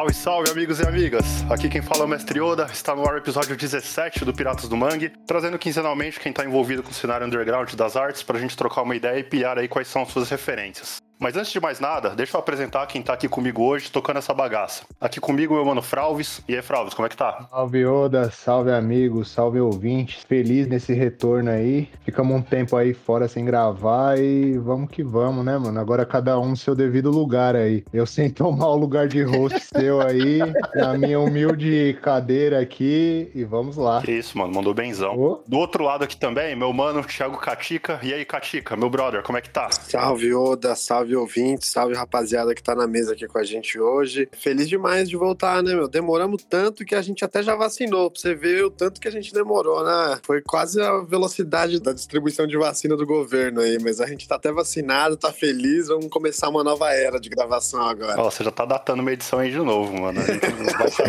Salve, salve, amigos e amigas! Aqui quem fala é o Mestre Oda, está no ar o episódio 17 do Piratas do Mangue, trazendo quinzenalmente quem está envolvido com o cenário underground das artes para a gente trocar uma ideia e pilhar aí quais são as suas referências. Mas antes de mais nada, deixa eu apresentar quem tá aqui comigo hoje tocando essa bagaça. Aqui comigo meu mano Fralves. E aí, Fralves, como é que tá? Salve Oda, salve amigos, salve ouvintes. Feliz nesse retorno aí. Ficamos um tempo aí fora sem gravar e vamos que vamos, né, mano? Agora cada um no seu devido lugar aí. Eu sem tomar o lugar de host seu aí, na minha humilde cadeira aqui e vamos lá. Que isso, mano, mandou benzão. Oh. Do outro lado aqui também, meu mano Thiago Catica. E aí, Catica, meu brother, como é que tá? Salve Oda, salve salve ouvintes, salve rapaziada que tá na mesa aqui com a gente hoje. Feliz demais de voltar, né, meu? Demoramos tanto que a gente até já vacinou, pra você ver o tanto que a gente demorou, né? Foi quase a velocidade da distribuição de vacina do governo aí, mas a gente tá até vacinado, tá feliz, vamos começar uma nova era de gravação agora. Ó, você já tá datando uma edição aí de novo, mano. A gente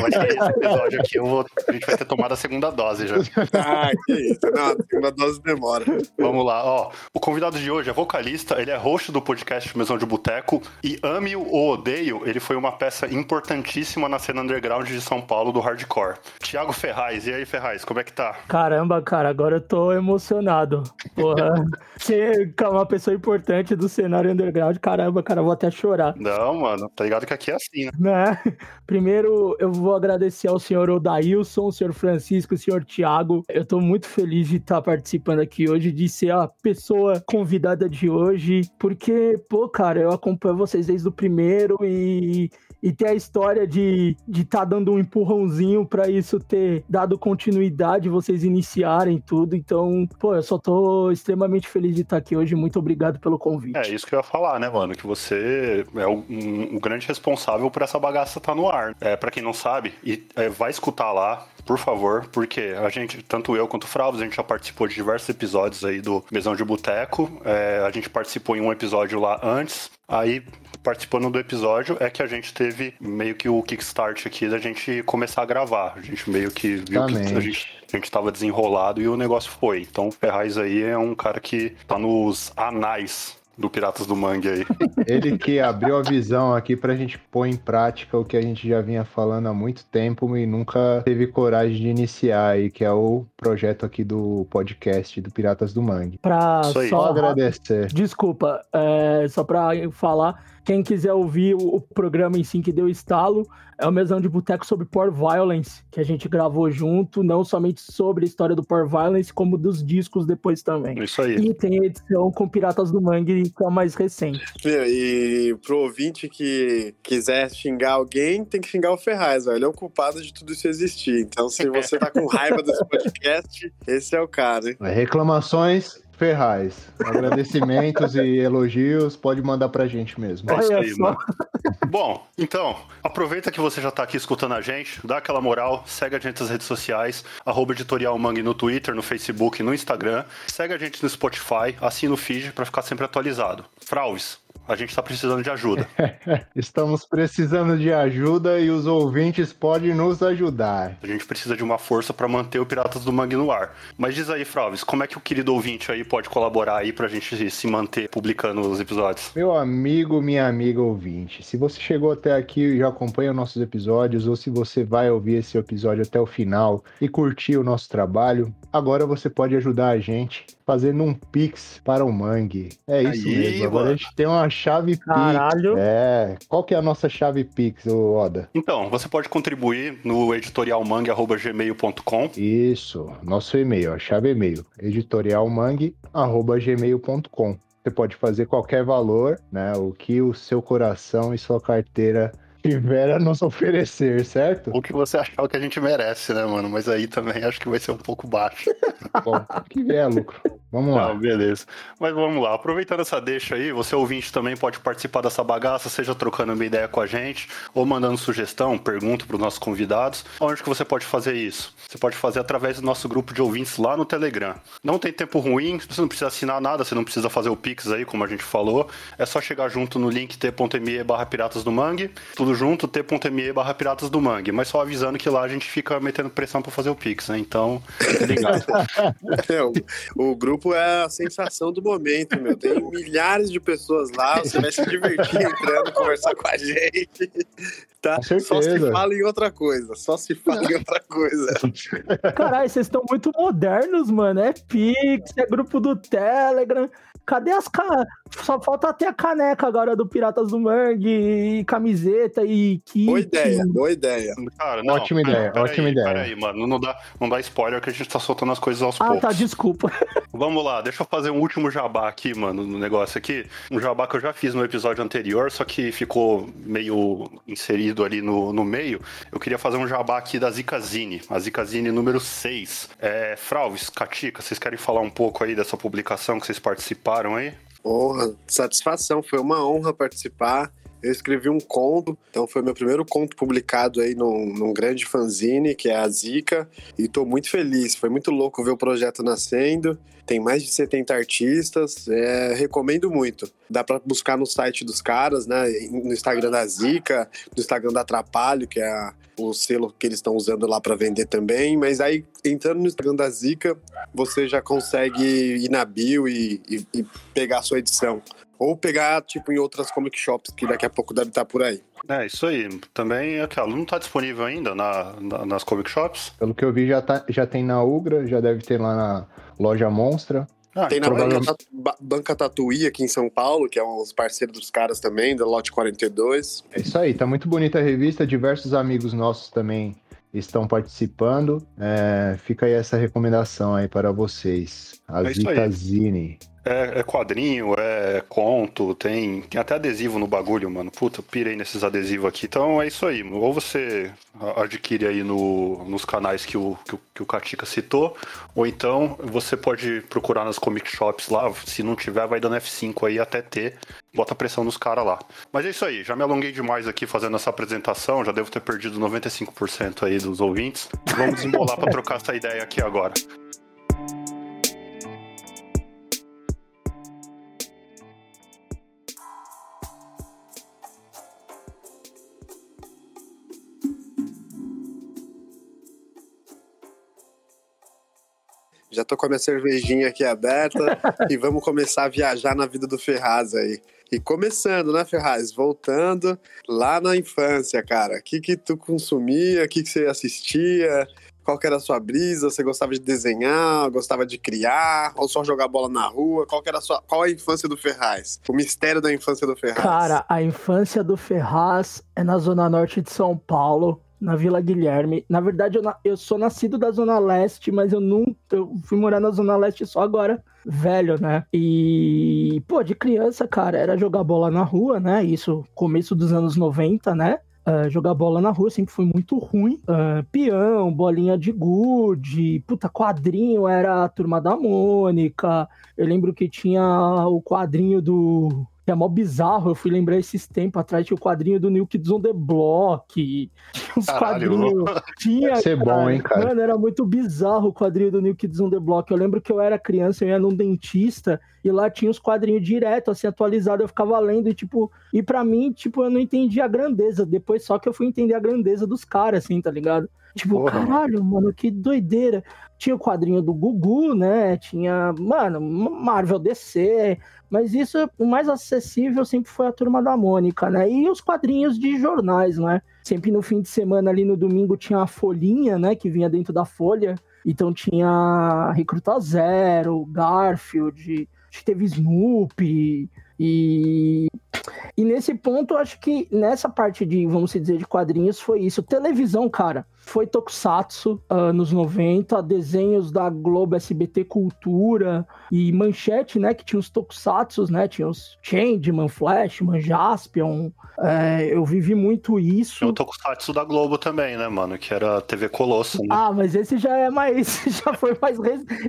vai, esse episódio aqui, vou, a gente vai ter tomado a segunda dose já. Ah, que isso. Não, a segunda dose demora. Vamos lá, ó. O convidado de hoje é vocalista, ele é host do podcast De Boteco e ame ou odeio, ele foi uma peça importantíssima na cena underground de São Paulo do hardcore. Tiago Ferraz, e aí Ferraz, como é que tá? Caramba, cara, agora eu tô emocionado. Porra, ser uma pessoa importante do cenário underground, caramba, cara, vou até chorar. Não, mano, tá ligado que aqui é assim, né? né? Primeiro, eu vou agradecer ao senhor Odailson, o senhor Francisco, o senhor Tiago. Eu tô muito feliz de estar participando aqui hoje, de ser a pessoa convidada de hoje, porque, pô, cara, cara. Eu acompanho vocês desde o primeiro e, e ter a história de estar de tá dando um empurrãozinho para isso ter dado continuidade, vocês iniciarem tudo. Então, pô, eu só tô extremamente feliz de estar aqui hoje. Muito obrigado pelo convite. É isso que eu ia falar, né, mano? Que você é o, um, o grande responsável por essa bagaça estar tá no ar. É, para quem não sabe, e, é, vai escutar lá, por favor, porque a gente, tanto eu quanto o Fravos, a gente já participou de diversos episódios aí do Mesão de Boteco. É, a gente participou em um episódio lá antes. Aí, participando do episódio, é que a gente teve meio que o kickstart aqui da gente começar a gravar. A gente meio que viu que a gente, a gente tava desenrolado e o negócio foi. Então, o Ferraz aí é um cara que tá nos anais do Piratas do Mangue aí. Ele que abriu a visão aqui pra gente pôr em prática o que a gente já vinha falando há muito tempo e nunca teve coragem de iniciar aí, que é o projeto aqui do podcast do Piratas do Mangue. Pra só agradecer. Desculpa, é, só pra falar, quem quiser ouvir o, o programa em si que deu estalo, é o Mesão de Boteco sobre Power Violence, que a gente gravou junto, não somente sobre a história do Power Violence, como dos discos depois também. Isso aí. E tem a edição com Piratas do Mangue, que é a mais recente. E pro ouvinte que quiser xingar alguém, tem que xingar o Ferraz, velho. Ele é o culpado de tudo isso existir. Então, se você tá com raiva desse podcast, esse é o cara. Hein? Reclamações Ferraz. Agradecimentos e elogios, pode mandar pra gente mesmo. É isso aí, mano. Bom, então, aproveita que você já tá aqui escutando a gente, dá aquela moral, segue a gente nas redes sociais, arroba editorial Mangue no Twitter, no Facebook, no Instagram, segue a gente no Spotify, assina o feed para ficar sempre atualizado. Frauves, a gente está precisando de ajuda. Estamos precisando de ajuda e os ouvintes podem nos ajudar. A gente precisa de uma força para manter o Piratas do Mangue no ar. Mas diz aí, Fralves, como é que o querido ouvinte aí pode colaborar aí para a gente se manter publicando os episódios? Meu amigo, minha amiga ouvinte, se você chegou até aqui e já acompanha nossos episódios, ou se você vai ouvir esse episódio até o final e curtir o nosso trabalho, agora você pode ajudar a gente fazendo um Pix para o Mangue. É isso aí, mesmo. Agora mano. a gente tem uma chave Caralho. Pix. É. Qual que é a nossa chave Pix, Oda? Então, você pode contribuir no editorialmangue.gmail.com. Isso, nosso e-mail, a chave e-mail, editorialmangue.gmail.com. Você pode fazer qualquer valor, né? O que o seu coração e sua carteira tiver a nos oferecer, certo? O que você achar que a gente merece, né, mano? Mas aí também acho que vai ser um pouco baixo. Bom, que vier lucro. Vamos lá. Beleza. Mas vamos lá. Aproveitando essa deixa aí, você ouvinte também pode participar dessa bagaça, seja trocando uma ideia com a gente, ou mandando sugestão, pergunta para os nossos convidados. Onde que você pode fazer isso? Você pode fazer através do nosso grupo de ouvintes lá no Telegram. Não tem tempo ruim, você não precisa assinar nada, você não precisa fazer o Pix aí, como a gente falou. É só chegar junto no link t.me barra Piratas do Mangue, tudo junto, t.me barra Piratas do Mangue. Mas só avisando que lá a gente fica metendo pressão para fazer o Pix, né? Então, ligado. é, o, o grupo grupo é a sensação do momento, meu. Tem milhares de pessoas lá, você vai se divertir entrando, conversar com a gente. Tá? Só se fala em outra coisa, só se fala em outra coisa. Caralho, vocês estão muito modernos, mano. É Pix, é grupo do Telegram. Cadê as caras? Só falta até a caneca agora do Piratas do Mangue, e camiseta e kit. Boa ideia, boa ideia. Cara, não, ótima ideia, pera ótima aí, ideia. Peraí, mano, não dá, não dá spoiler que a gente tá soltando as coisas aos ah, poucos. Ah, tá, desculpa. Vamos lá, deixa eu fazer um último jabá aqui, mano, no negócio aqui. Um jabá que eu já fiz no episódio anterior, só que ficou meio inserido ali no, no meio. Eu queria fazer um jabá aqui da Zicazine, a Zicazine número 6. É, Fralves, Katika, vocês querem falar um pouco aí dessa publicação que vocês participaram aí? Honra, satisfação, foi uma honra participar. Eu escrevi um conto, então foi meu primeiro conto publicado aí num, num grande fanzine, que é a Zica, e estou muito feliz. Foi muito louco ver o projeto nascendo. Tem mais de 70 artistas, é, recomendo muito. Dá para buscar no site dos caras, né? No Instagram da Zica, no Instagram da Atrapalho, que é a, o selo que eles estão usando lá para vender também. Mas aí, entrando no Instagram da Zica, você já consegue ir na bio e, e, e pegar a sua edição. Ou pegar, tipo, em outras comic shops, que daqui a pouco deve estar por aí. É, isso aí. Também, aquela não está disponível ainda na, na, nas comic shops? Pelo que eu vi, já, tá, já tem na Ugra, já deve ter lá na loja Monstra. Ah, tem na provavelmente... banca, banca Tatuí aqui em São Paulo, que é um dos parceiros dos caras também, da Lote 42. É isso aí, tá muito bonita a revista, diversos amigos nossos também estão participando. É, fica aí essa recomendação aí para vocês. A é Zitazine. É, é, quadrinho, é conto, tem, tem até adesivo no bagulho, mano. Puta, pirei nesses adesivos aqui. Então é isso aí. Ou você adquire aí no, nos canais que o, que o, que o Katika citou, ou então você pode procurar nas comic shops lá. Se não tiver, vai dando F5 aí até ter. Bota pressão nos caras lá. Mas é isso aí. Já me alonguei demais aqui fazendo essa apresentação. Já devo ter perdido 95% aí dos ouvintes. Vamos desembolar para trocar essa ideia aqui agora. Já tô com a minha cervejinha aqui aberta e vamos começar a viajar na vida do Ferraz aí. E começando, né, Ferraz? Voltando lá na infância, cara. O que que tu consumia? O que que você assistia? Qual que era a sua brisa? Você gostava de desenhar? Gostava de criar? Ou só jogar bola na rua? Qual que era a sua... Qual a infância do Ferraz? O mistério da infância do Ferraz. Cara, a infância do Ferraz é na zona norte de São Paulo na Vila Guilherme. Na verdade, eu, eu sou nascido da Zona Leste, mas eu nunca. Eu fui morar na Zona Leste só agora, velho, né? E, pô, de criança, cara, era jogar bola na rua, né? Isso, começo dos anos 90, né? Uh, jogar bola na rua sempre foi muito ruim. Uh, peão, bolinha de gude, puta, quadrinho era a turma da Mônica. Eu lembro que tinha o quadrinho do que é mó bizarro. Eu fui lembrar esses tempos atrás, tinha o quadrinho do New Kids on the Block. Tinha uns Caralho. quadrinhos. Tinha. Deve ser bom, hein, cara? Mano, era muito bizarro o quadrinho do New Kids on the Block. Eu lembro que eu era criança, eu ia num dentista e lá tinha os quadrinhos direto, assim, atualizado. Eu ficava lendo e, tipo, e para mim, tipo, eu não entendia a grandeza. Depois só que eu fui entender a grandeza dos caras, assim, tá ligado? Tipo, Porra. caralho, mano, que doideira. Tinha o quadrinho do Gugu, né? Tinha, mano, Marvel DC, mas isso, o mais acessível sempre foi a Turma da Mônica, né? E os quadrinhos de jornais, né? Sempre no fim de semana, ali no domingo, tinha a folhinha, né? Que vinha dentro da folha. Então tinha Recruta Zero, Garfield, teve Snoopy, e, e nesse ponto, acho que nessa parte de, vamos dizer, de quadrinhos foi isso. Televisão, cara, foi Tokusatsu, anos 90, desenhos da Globo SBT Cultura e Manchete, né, que tinha os Tokusatsu, né, tinha os Changeman, Flashman, Jaspion. É, eu vivi muito isso. Tinha o Tokusatsu da Globo também, né, mano, que era TV Colosso, né? Ah, mas esse já é mais, já foi mais,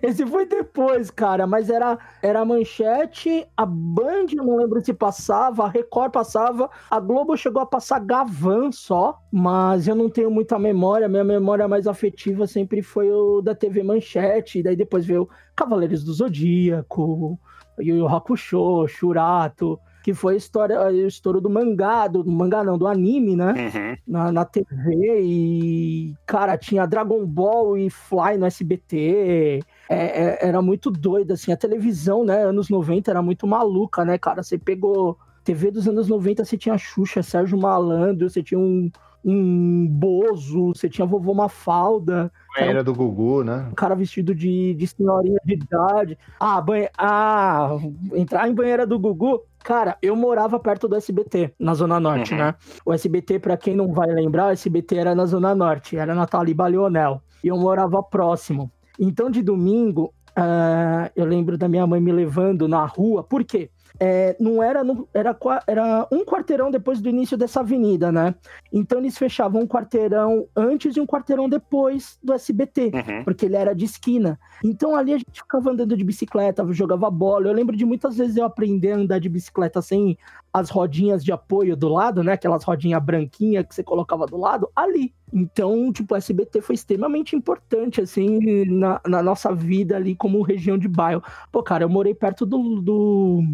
esse foi depois, cara, mas era, era Manchete, a Band não lembro se passava, a Record passava, a Globo chegou a passar Gavan só, mas eu não tenho muita memória, minha memória mais afetiva sempre foi o da TV Manchete, daí depois veio Cavaleiros do Zodíaco, Yu Yu Hakusho, Shurato, que foi a história, o estouro do mangá, do, do mangá não, do anime, né? Uhum. Na, na TV e, cara, tinha Dragon Ball e Fly no SBT, é, é, era muito doido, assim. A televisão, né, anos 90 era muito maluca, né, cara? Você pegou TV dos anos 90, você tinha Xuxa, Sérgio Malandro, você tinha um, um Bozo, você tinha vovô Mafalda. Banheira do Gugu, né? Um cara vestido de, de senhorinha de idade. Ah, banhe... ah, entrar em banheira do Gugu. Cara, eu morava perto do SBT, na Zona Norte, uhum. né? O SBT, para quem não vai lembrar, o SBT era na Zona Norte, era na Taliba Leonel. E eu morava próximo. Então, de domingo, uh, eu lembro da minha mãe me levando na rua. Por quê? É, não era, no, era, era um quarteirão depois do início dessa avenida, né? Então eles fechavam um quarteirão antes e um quarteirão depois do SBT, uhum. porque ele era de esquina. Então ali a gente ficava andando de bicicleta, jogava bola. Eu lembro de muitas vezes eu aprender a andar de bicicleta sem as rodinhas de apoio do lado, né? Aquelas rodinhas branquinhas que você colocava do lado, ali. Então, tipo, o SBT foi extremamente importante, assim, na, na nossa vida ali como região de bairro. Pô, cara, eu morei perto do, do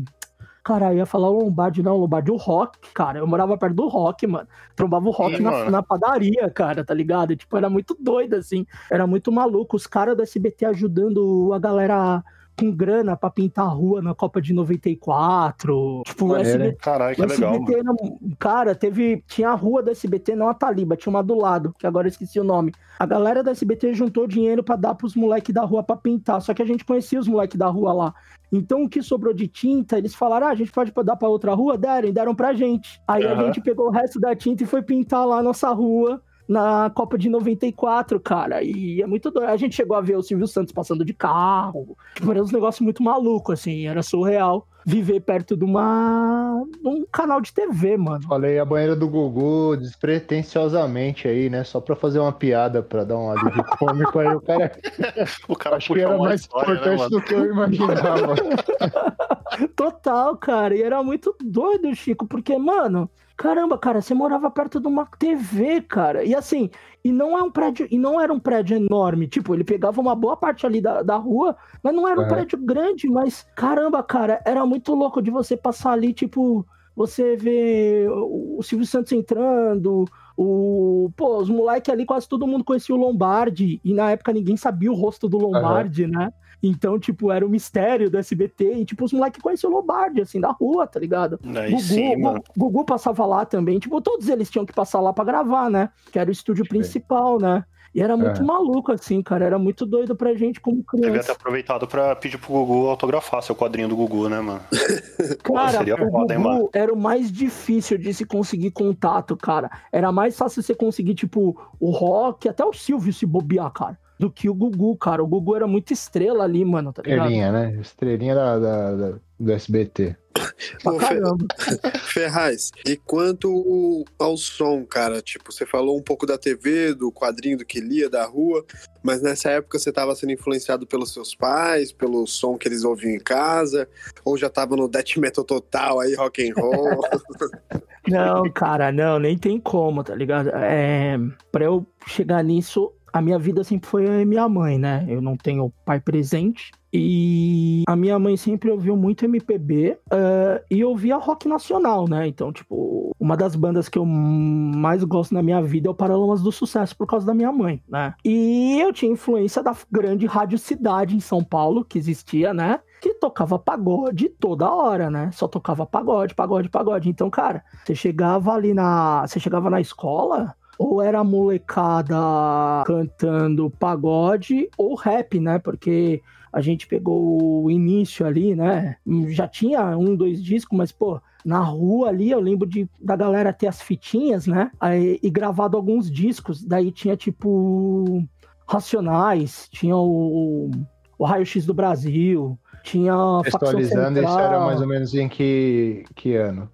Cara, eu ia falar o Lombardi, não, o Lombardi, o Rock, cara. Eu morava perto do Rock, mano. Trombava o Rock Sim, na, na, padaria, cara, tá ligado? E, tipo, era muito doido, assim. Era muito maluco. Os caras do SBT ajudando a galera com grana pra pintar a rua na Copa de 94. Tipo, Maneiro, SBT, Caralho, que legal. Era, cara, teve. Tinha a rua da SBT, não a Taliba, tinha uma do lado, que agora eu esqueci o nome. A galera da SBT juntou dinheiro para dar pros moleques da rua pra pintar. Só que a gente conhecia os moleques da rua lá. Então o que sobrou de tinta, eles falaram: ah, a gente pode dar para outra rua? Deram, deram pra gente. Aí uhum. a gente pegou o resto da tinta e foi pintar lá a nossa rua na Copa de 94, cara. E é muito doido. A gente chegou a ver o Silvio Santos passando de carro. Tipo, era um negócio muito maluco, assim. Era surreal viver perto de uma um canal de TV, mano. Falei a banheira do Gugu despretensiosamente aí, né? Só pra fazer uma piada, pra dar um alívio cômico aí. O cara, o cara acho que era mais história, né, importante né, do que eu imaginava. Total, cara. E era muito doido, Chico, porque, mano, Caramba, cara, você morava perto de uma TV, cara. E assim, e não é um prédio, e não era um prédio enorme. Tipo, ele pegava uma boa parte ali da, da rua, mas não era um é. prédio grande, mas caramba, cara, era muito louco de você passar ali, tipo, você vê o Silvio Santos entrando, o, pô, os moleques ali, quase todo mundo conhecia o Lombardi, e na época ninguém sabia o rosto do Lombardi, uhum. né? Então, tipo, era o um mistério do SBT. E, tipo, os moleques conheciam o Lombardi, assim, da rua, tá ligado? Aí Gugu, sim, mano. Gugu passava lá também. Tipo, todos eles tinham que passar lá pra gravar, né? Que era o estúdio principal, né? E era muito é. maluco, assim, cara. Era muito doido pra gente como criança. Devia ter aproveitado pra pedir pro Gugu autografar seu quadrinho do Gugu, né, mano? Cara, Pô, o foda, Gugu hein, era o mais difícil de se conseguir contato, cara. Era mais fácil você conseguir, tipo, o Rock, até o Silvio se bobear, cara do que o Gugu, cara. O Gugu era muito estrela ali, mano, tá ligado? Estrelinha, né? Estrelinha da, da, da do SBT. Ô, Ferraz, e quanto ao som, cara? Tipo, você falou um pouco da TV, do quadrinho do que lia, da rua, mas nessa época você estava sendo influenciado pelos seus pais, pelo som que eles ouviam em casa, ou já tava no death metal total aí, rock and roll? não, cara, não, nem tem como, tá ligado? É, pra eu chegar nisso, a minha vida sempre foi minha mãe, né? Eu não tenho pai presente. E a minha mãe sempre ouviu muito MPB uh, e ouvia rock nacional, né? Então, tipo, uma das bandas que eu mais gosto na minha vida é o Paralamas do Sucesso por causa da minha mãe, né? E eu tinha influência da grande Rádio Cidade em São Paulo, que existia, né? que tocava pagode toda hora, né? Só tocava pagode, pagode, pagode. Então, cara, você chegava ali na, você chegava na escola, ou era a molecada cantando pagode ou rap, né? Porque a gente pegou o início ali, né? Já tinha um, dois discos, mas, pô, na rua ali, eu lembro de, da galera ter as fitinhas, né? Aí, e gravado alguns discos. Daí tinha, tipo, Racionais, tinha o, o Raio X do Brasil, tinha. Contextualizando, isso era mais ou menos em que, que ano?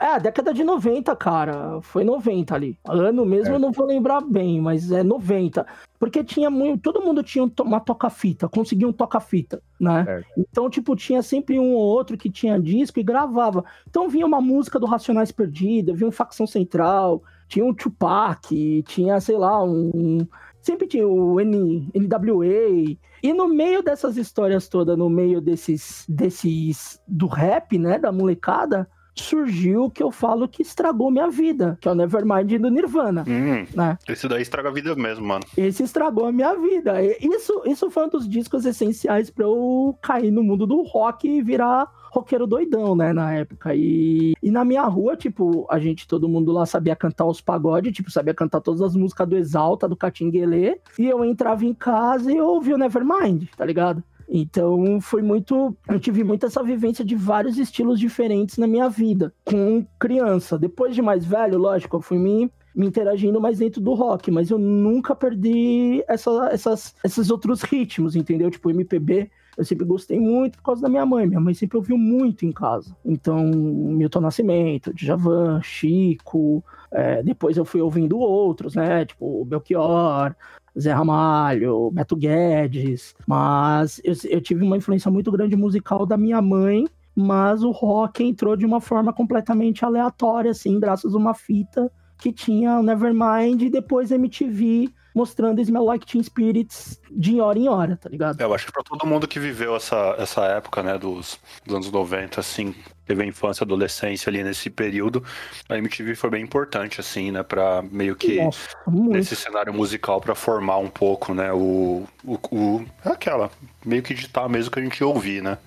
É, década de 90, cara. Foi 90 ali. Ano mesmo é. eu não vou lembrar bem, mas é 90. Porque tinha muito. Todo mundo tinha uma toca-fita, conseguia um toca-fita, né? É. Então, tipo, tinha sempre um ou outro que tinha disco e gravava. Então vinha uma música do Racionais Perdida, vinha um Facção Central, tinha um Tupac, tinha, sei lá, um. Sempre tinha o N, NWA. E no meio dessas histórias todas, no meio desses, desses. do rap, né? Da molecada surgiu o que eu falo que estragou minha vida, que é o Nevermind do Nirvana. Hum, né? Esse daí estraga a vida mesmo, mano. Esse estragou a minha vida. Isso, isso foi um dos discos essenciais para eu cair no mundo do rock e virar roqueiro doidão, né, na época. E, e na minha rua, tipo, a gente, todo mundo lá sabia cantar os pagodes, tipo, sabia cantar todas as músicas do Exalta, do Catinguelê. E eu entrava em casa e eu ouvia o Nevermind, tá ligado? Então foi muito. Eu tive muito essa vivência de vários estilos diferentes na minha vida, com criança. Depois de mais velho, lógico, eu fui me, me interagindo mais dentro do rock, mas eu nunca perdi essa, essas, esses outros ritmos, entendeu? Tipo, MPB. Eu sempre gostei muito por causa da minha mãe. Minha mãe sempre ouviu muito em casa. Então, Milton Nascimento, Djavan, Chico. É, depois eu fui ouvindo outros, né? Tipo, Belchior, Zé Ramalho, Beto Guedes, mas eu, eu tive uma influência muito grande musical da minha mãe, mas o rock entrou de uma forma completamente aleatória, assim, graças a uma fita que tinha o Nevermind e depois MTV mostrando Smell Like Teen Spirits de hora em hora, tá ligado? Eu acho que pra todo mundo que viveu essa, essa época, né, dos, dos anos 90, assim, teve a infância, adolescência ali nesse período, a MTV foi bem importante, assim, né, pra meio que, Nossa, nesse cenário musical, pra formar um pouco, né, o, o, o aquela, meio que ditar mesmo que a gente ouvir, né.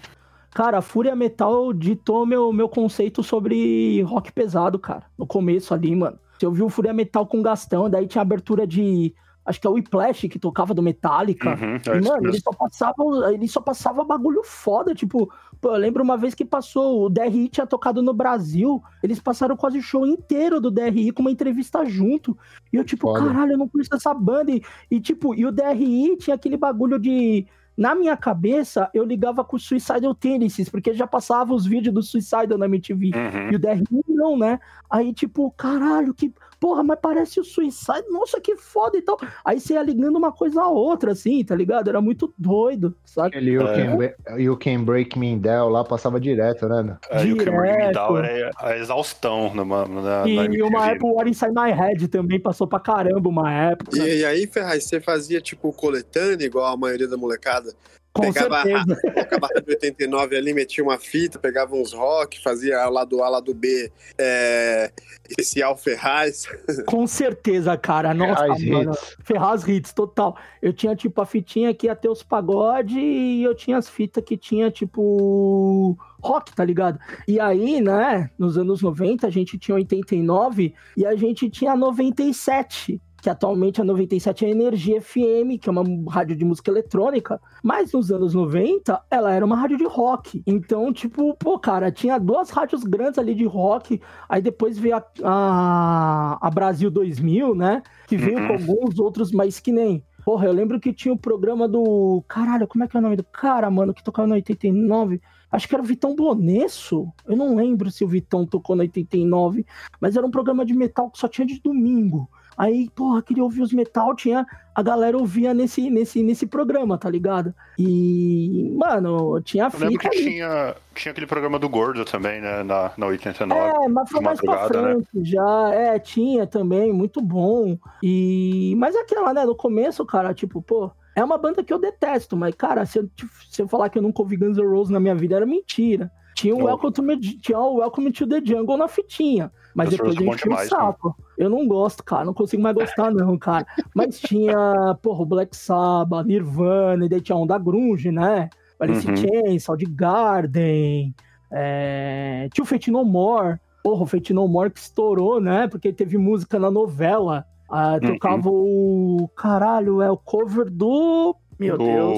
Cara, a Fúria Metal ditou meu, meu conceito sobre rock pesado, cara. No começo ali, mano. Você ouviu o Fúria Metal com Gastão, daí tinha abertura de acho que é o Whiplash que tocava do Metallica. Uhum, é e, mano, ele só, passava, ele só passava bagulho foda. Tipo, pô, eu lembro uma vez que passou, o DRI tinha tocado no Brasil, eles passaram quase o show inteiro do DRI com uma entrevista junto. E eu, tipo, foda. caralho, eu não conheço essa banda. E, e, tipo, e o DRI tinha aquele bagulho de. Na minha cabeça, eu ligava com o Suicidal Tendencies, porque já passava os vídeos do Suicidal na MTV. Uhum. E o DRI não, né? Aí, tipo, caralho, que porra, mas parece o Suicide, nossa, que foda e tal. Aí você ia ligando uma coisa a outra, assim, tá ligado? Era muito doido, sabe? Aquele you, é. can, you Can Break Me Down lá passava direto, né? É, You Can Break Me Down é a exaustão na, na, e, na e uma época o What Inside My Head também passou pra caramba uma época. E, e aí, Ferraz, você fazia tipo coletânea, igual a maioria da molecada? Com pegava certeza. A, a de 89 ali, metia uma fita, pegava uns rock, fazia lá do A, lá do B, é, especial Ferraz. Com certeza, cara. Nossa, Ferraz mano. Hits. Ferraz Hits, total. Eu tinha, tipo, a fitinha que ia ter os pagode e eu tinha as fitas que tinha, tipo, rock, tá ligado? E aí, né, nos anos 90, a gente tinha 89 e a gente tinha 97 que atualmente a 97 é a Energia FM, que é uma rádio de música eletrônica, mas nos anos 90 ela era uma rádio de rock. Então, tipo, pô, cara, tinha duas rádios grandes ali de rock, aí depois veio a, a, a Brasil 2000, né? Que veio uhum. com alguns outros, mas que nem. Porra, eu lembro que tinha o programa do. Caralho, como é que é o nome do cara, mano, que tocava no 89? Acho que era o Vitão Bonesso. Eu não lembro se o Vitão tocou no 89, mas era um programa de metal que só tinha de domingo. Aí, porra, queria ouvir os metal, tinha. A galera ouvia nesse, nesse, nesse programa, tá ligado? E, mano, tinha fita. Eu lembro que tinha, tinha aquele programa do Gordo também, né? Na, na 89. É, mas foi mais pra né? frente né? já. É, tinha também, muito bom. E. Mas aquela, né? No começo, cara, tipo, pô. É uma banda que eu detesto, mas, cara, se eu, se eu falar que eu nunca ouvi Guns N' Roses na minha vida, era mentira. Tinha o, Welcome to, tinha o Welcome to the Jungle na fitinha. Mas depois a gente tinha o sapo. Né? Eu não gosto, cara. Não consigo mais gostar, não, cara. Mas tinha, porra, Black Sabbath, Nirvana, e daí tinha Onda Grunge, né? Alice uhum. Chains, Garden. É... Tinha o Fate No More. Porra, o Fate No More que estourou, né? Porque teve música na novela. Ah, tocava uhum. o. Caralho, é o cover do. Meu do... Deus.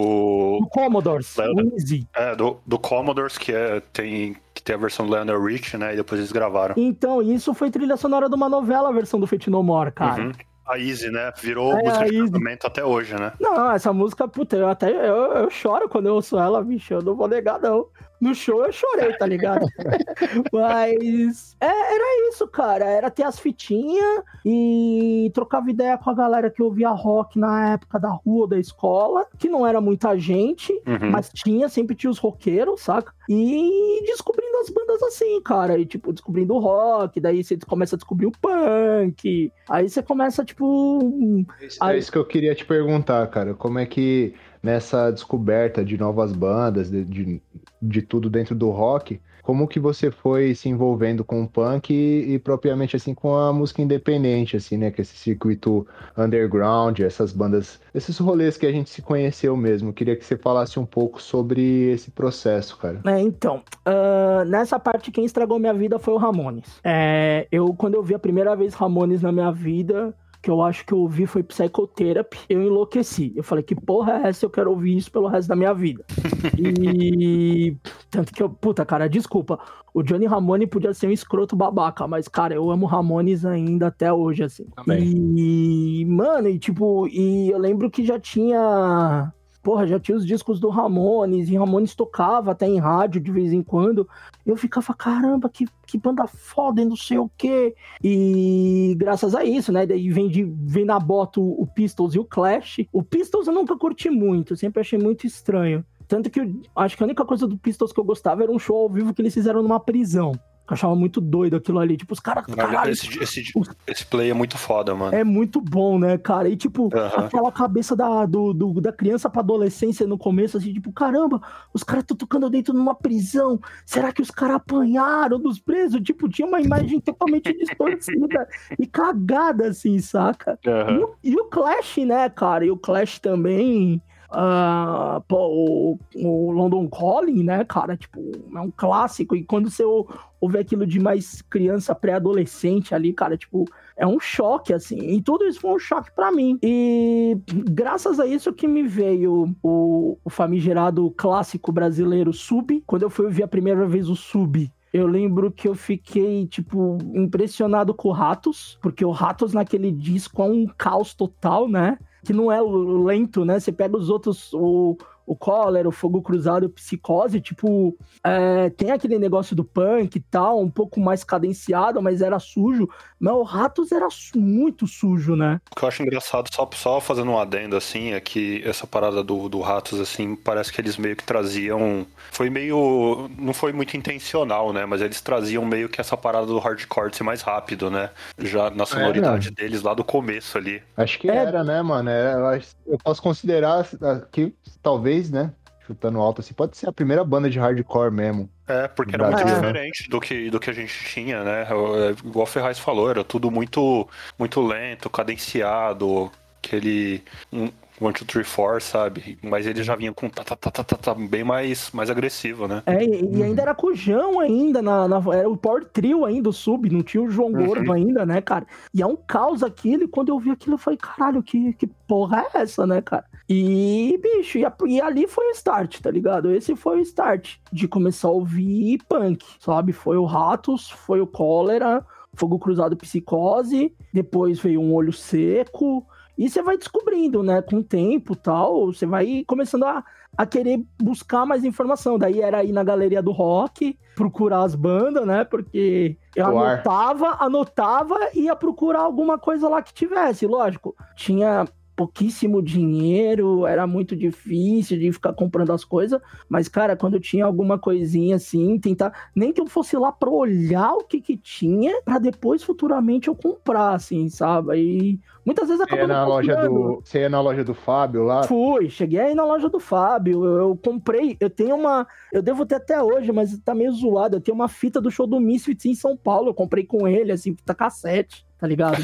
Do Commodores. É, Easy. É, do, do Commodores, que é, tem tem a versão do Lionel Rich, né? E depois eles gravaram. Então, isso foi trilha sonora de uma novela, a versão do Fate No More, cara. Uhum. A Easy, né? Virou é, música de casamento até hoje, né? Não, essa música, puta, eu até eu, eu choro quando eu ouço ela, bicho. Eu não vou negar, não no show eu chorei, tá ligado? Mas é, era isso, cara. Era ter as fitinhas e trocava ideia com a galera que ouvia rock na época da rua, da escola, que não era muita gente, uhum. mas tinha, sempre tinha os roqueiros, saca? E descobrindo as bandas assim, cara. E, tipo, descobrindo o rock, daí você começa a descobrir o punk. Aí você começa, tipo. É aí... isso que eu queria te perguntar, cara. Como é que nessa descoberta de novas bandas, de, de, de tudo dentro do rock, como que você foi se envolvendo com o punk e, e propriamente assim com a música independente, assim, né? Que esse circuito underground, essas bandas, esses rolês que a gente se conheceu mesmo. Queria que você falasse um pouco sobre esse processo, cara. É, então, uh, nessa parte quem estragou minha vida foi o Ramones. É, eu, quando eu vi a primeira vez Ramones na minha vida, que eu acho que eu ouvi foi Psychotherapy, eu enlouqueci. Eu falei, que porra é essa? Eu quero ouvir isso pelo resto da minha vida. e. Tanto que eu. Puta, cara, desculpa. O Johnny Ramone podia ser um escroto babaca, mas, cara, eu amo Ramones ainda até hoje, assim. Também. E. Mano, e tipo, e eu lembro que já tinha porra, já tinha os discos do Ramones, e Ramones tocava até em rádio de vez em quando. Eu ficava, caramba, que, que banda foda e não sei o quê. E graças a isso, né? Daí vem, de, vem na bota o, Pistols e o Clash. O Pistols eu nunca curti muito, sempre achei muito estranho. Tanto que eu, acho que a única coisa do Pistols que eu gostava era um show ao vivo que eles fizeram numa prisão. Eu achava muito doido aquilo ali. Tipo, os caras. Esse, esse, esse, play é muito foda, mano. É muito bom, né, cara? E, tipo, aquela cabeça da, do, do, da criança pra adolescência no começo, assim, tipo, caramba, os caras estão tocando dentro de uma prisão. Será que os caras apanharam dos presos? Tipo, tinha uma imagem totalmente distorcida e cagada, assim, saca? Uhum. E, o, e o Clash, né, cara? E o Clash também. Uh, pô, o, o, London Calling, né, cara? Tipo, é um clássico. E quando você ouve aquilo de mais criança, pré-adolescente ali, cara, tipo, é um choque, assim. E tudo isso foi um choque para mim. E graças a isso que me veio o, o famigerado clássico brasileiro Sub. Quando eu fui ouvir a primeira vez o Sub, eu lembro que eu fiquei, tipo, impressionado com o Ratos, porque o Ratos naquele disco é um caos total, né? Que não é lento, né? Você pega os outros, o, o Cólera, o Fogo Cruzado, o Psicose, tipo, é, tem aquele negócio do punk e tal, um pouco mais cadenciado, mas era sujo. Mas o Ratos era muito sujo, né? O que eu acho engraçado, só, só fazendo um adendo, assim, é que essa parada do, do Ratos, assim, parece que eles meio que traziam. Foi meio. Não foi muito intencional, né? Mas eles traziam meio que essa parada do hardcore ser mais rápido, né? Já na sonoridade é, deles lá do começo ali. Acho que é. era, né, mano? Era, eu posso considerar que talvez talvez, né? Chutando alto assim, pode ser a primeira banda de hardcore mesmo. É, porque era muito diferente do que, do que a gente tinha, né? É, igual o Ferraz falou, era tudo muito, muito lento, cadenciado, aquele. Um, One, Two, Three, Four, sabe? Mas ele já vinha com tá, tá, tá, tá, tá, tá bem mais, mais agressivo, né? É, e, uhum. ainda era com o João ainda, na, na, era o Power Trio ainda, o Sub, não tinha o João uhum. Gordo ainda, né, cara? E é um caos aquilo, e quando eu vi aquilo, eu falei, caralho, que, que porra é essa, né, cara? E, bicho, e, e ali foi o start, tá ligado? Esse foi o start de começar a ouvir punk, sabe? Foi o Ratos, foi o Cólera, Fogo Cruzado Psicose, depois veio um Olho Seco, e você vai descobrindo, né? Com o tempo tal, você vai começando a, a querer buscar mais informação. Daí era ir na galeria do rock, procurar as bandas, né? Porque eu anotava, anotava e ia procurar alguma coisa lá que tivesse. Lógico, tinha pouquíssimo dinheiro, era muito difícil de ficar comprando as coisas, mas cara, quando eu tinha alguma coisinha assim, tentar, nem que eu fosse lá para olhar o que que tinha, para depois futuramente eu comprar assim, sabe? E muitas vezes acabou na loja do, você ia na loja do Fábio lá? Fui, cheguei aí na loja do Fábio, eu, eu, comprei, eu tenho uma, eu devo ter até hoje, mas tá meio zoado, eu tenho uma fita do show do Misfits em São Paulo, eu comprei com ele assim, fita cassete tá ligado?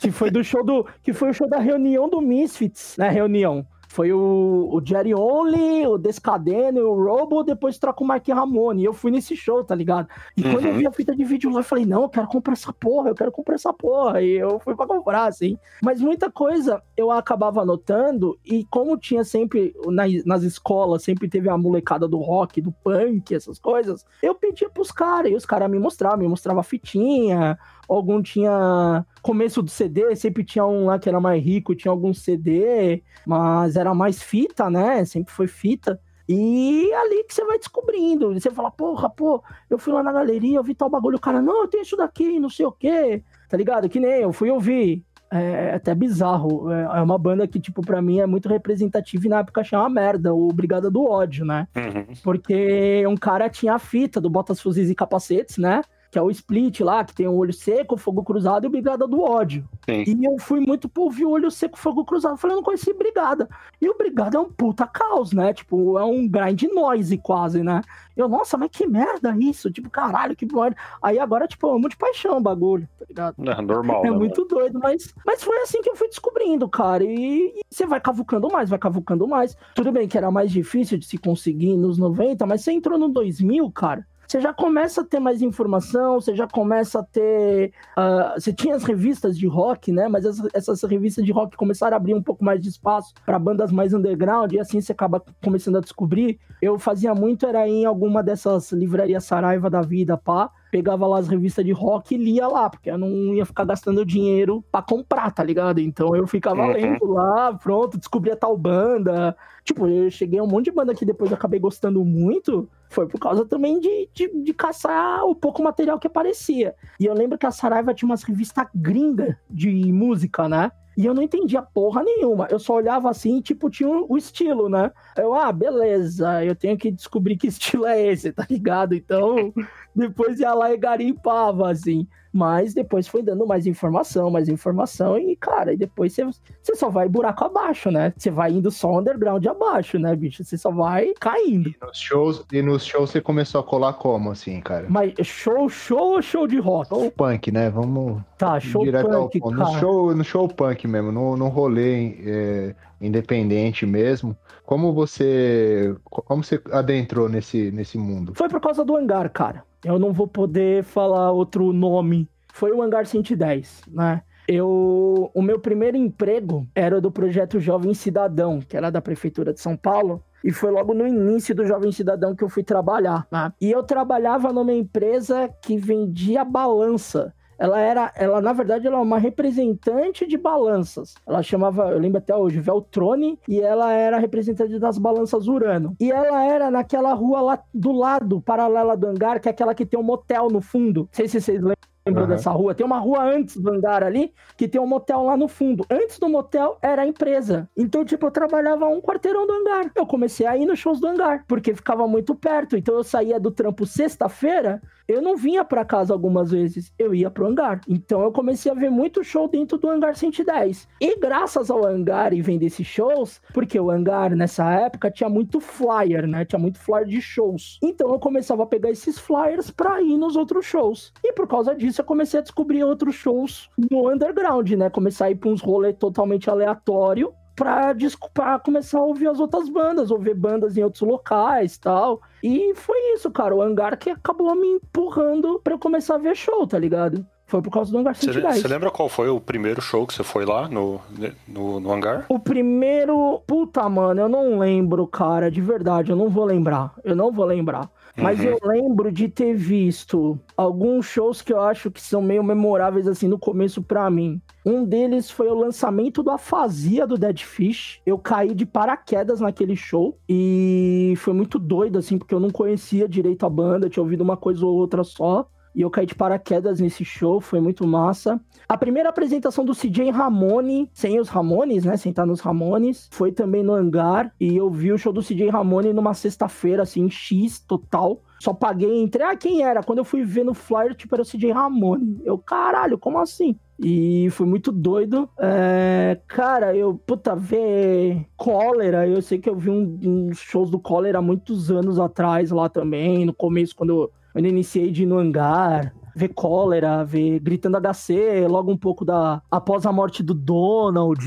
que foi do show do. Que foi o show da reunião do Misfits, né? Reunião. Foi o, o Jerry Only, o Descadeno o Robo, depois troca o Mark Ramone. E eu fui nesse show, tá ligado? E uhum. quando eu uhum. vi a fita de vídeo lá, eu falei, não, eu quero comprar essa porra, eu quero comprar essa porra. E eu fui pra comprar, assim. Mas muita coisa eu acabava anotando, e como tinha sempre, nas, nas escolas, sempre teve a molecada do rock, do punk, essas coisas, eu pedia pros caras, e os caras me mostravam, me mostrava a fitinha, algum tinha começo do CD, sempre tinha um lá que era mais rico, tinha algum CD, mas era mais fita, né? Sempre foi fita. E ali que você vai descobrindo. Você fala, porra, pô, eu fui lá na galeria, eu vi tal bagulho. O cara, não, eu tenho isso daqui, não sei o quê. Tá ligado? Que nem eu fui ouvir. É, é até bizarro. É, é uma banda que, tipo, pra mim é muito representativa e na época achei uma merda, o Brigada do Ódio, né? Uhum. Porque um cara tinha a fita do Botas Fuzis e Capacetes, né? Que é o Split lá, que tem o Olho Seco, Fogo Cruzado e o Brigada do Ódio. Sim. E eu fui muito por ouvir o Olho Seco, Fogo Cruzado. Falei, eu não conheci Brigada. E o Brigada é um puta caos, né? Tipo, é um grind noise quase, né? Eu, nossa, mas que merda isso? Tipo, caralho, que merda. Aí agora, tipo, eu amo de paixão o bagulho, tá ligado? É normal. É né, muito doido, mas, mas foi assim que eu fui descobrindo, cara. E, e você vai cavucando mais, vai cavucando mais. Tudo bem que era mais difícil de se conseguir nos 90, mas você entrou no 2000, cara. Você já começa a ter mais informação, você já começa a ter. ah, você tinha as revistas de rock, né? Mas essas, essas revistas de rock começaram a abrir um pouco mais de espaço para bandas mais underground, e assim você acaba começando a descobrir. Eu fazia muito, era em alguma dessas livrarias Saraiva da vida, pá pegava lá as revistas de rock e lia lá, porque eu não ia ficar gastando dinheiro pra comprar, tá ligado? Então eu ficava Uhum. lendo lá, pronto, descobria tal banda. Tipo, eu cheguei a um monte de banda que depois eu acabei gostando muito. Foi por causa também de, de, de caçar o pouco material que aparecia. E eu lembro que a Saraiva tinha umas revistas gringas de música, né? E eu não entendia porra nenhuma. Eu só olhava assim e, tipo, tinha o estilo, né? Eu, ah, beleza, eu tenho que descobrir que estilo é esse, tá ligado? Então, depois ia lá e garimpava, assim. Mas depois foi dando mais informação, mais informação, e, cara, e depois você, só vai buraco abaixo, né? Você vai indo só underground abaixo, né, bicho? Você só vai caindo. Nos shows, e nos shows você começou a colar como, assim, cara? Mas show, show ou show de rock? Show punk, né? Vamos Tá, show ao punk, ponto. No show, no show punk mesmo, no, no rolê é, independente mesmo. Como você, como você adentrou nesse, nesse mundo? Foi por causa do hangar, cara. Eu não vou poder falar outro nome. Foi o hangar 110, né? Eu, o meu primeiro emprego era do projeto Jovem Cidadão, que era da prefeitura de São Paulo. E foi logo no início do Jovem Cidadão que eu fui trabalhar, né? E eu trabalhava numa empresa que vendia balança. Ela era, ela na verdade, ela é uma representante de balanças. Ela chamava, eu lembro até hoje, Veltrone, e ela era representante das balanças Urano. E ela era naquela rua lá do lado, paralela do hangar, que é aquela que tem um motel no fundo. Não sei se vocês lembram Aham. dessa rua. Tem uma rua antes do hangar ali, que tem um motel lá no fundo. Antes do motel era a empresa. Então, tipo, eu trabalhava um quarteirão do hangar. Eu comecei a ir nos shows do hangar, porque ficava muito perto. Então, eu saía do trampo sexta-feira, eu não vinha pra casa algumas vezes, eu ia pro hangar. Então, eu comecei a ver muito show dentro do hangar 110. E graças ao hangar e vender esses shows, porque o hangar nessa época tinha muito flyer, né? Tinha muito flyer de shows. Então, eu começava a pegar esses flyers pra ir nos outros shows. E por causa disso, eu comecei a descobrir outros shows no underground, né? Começar a ir pra uns rolês totalmente aleatório pra, pra começar a ouvir as outras bandas, ouvir bandas em outros locais tal. E foi isso, cara. O hangar que acabou me empurrando pra eu começar a ver show, tá ligado? Foi por causa do hangar Você 110. você lembra qual foi o primeiro show que você foi lá no, no, no hangar? O primeiro. Puta, mano, eu não lembro, cara. De verdade, eu não vou lembrar. Eu não vou lembrar. Mas Uhum. eu lembro de ter visto alguns shows que eu acho que são meio memoráveis, assim, no começo pra mim. Um deles foi o lançamento do Afasia do Dead Fish. Eu caí de paraquedas naquele show. E foi muito doido, assim, porque eu não conhecia direito a banda, tinha ouvido uma coisa ou outra só. E eu caí de paraquedas nesse show, foi muito massa. A primeira apresentação do CJ Ramone, sem os Ramones, né? Sem estar nos Ramones, foi também no hangar. E eu vi o show do CJ Ramone numa sexta-feira, assim, X total. Só paguei entre. Ah, quem era? Quando eu fui ver no flyer, tipo, era o CJ Ramone. Eu, caralho, como assim? E foi muito doido. É, cara, eu, puta, ver Cólera, eu sei que eu vi um- uns shows do Cólera há muitos anos atrás lá também, no começo, quando eu, iniciei de ir no hangar. Ver Cólera, ver Gritando HC, logo um pouco da. após a morte do Donald.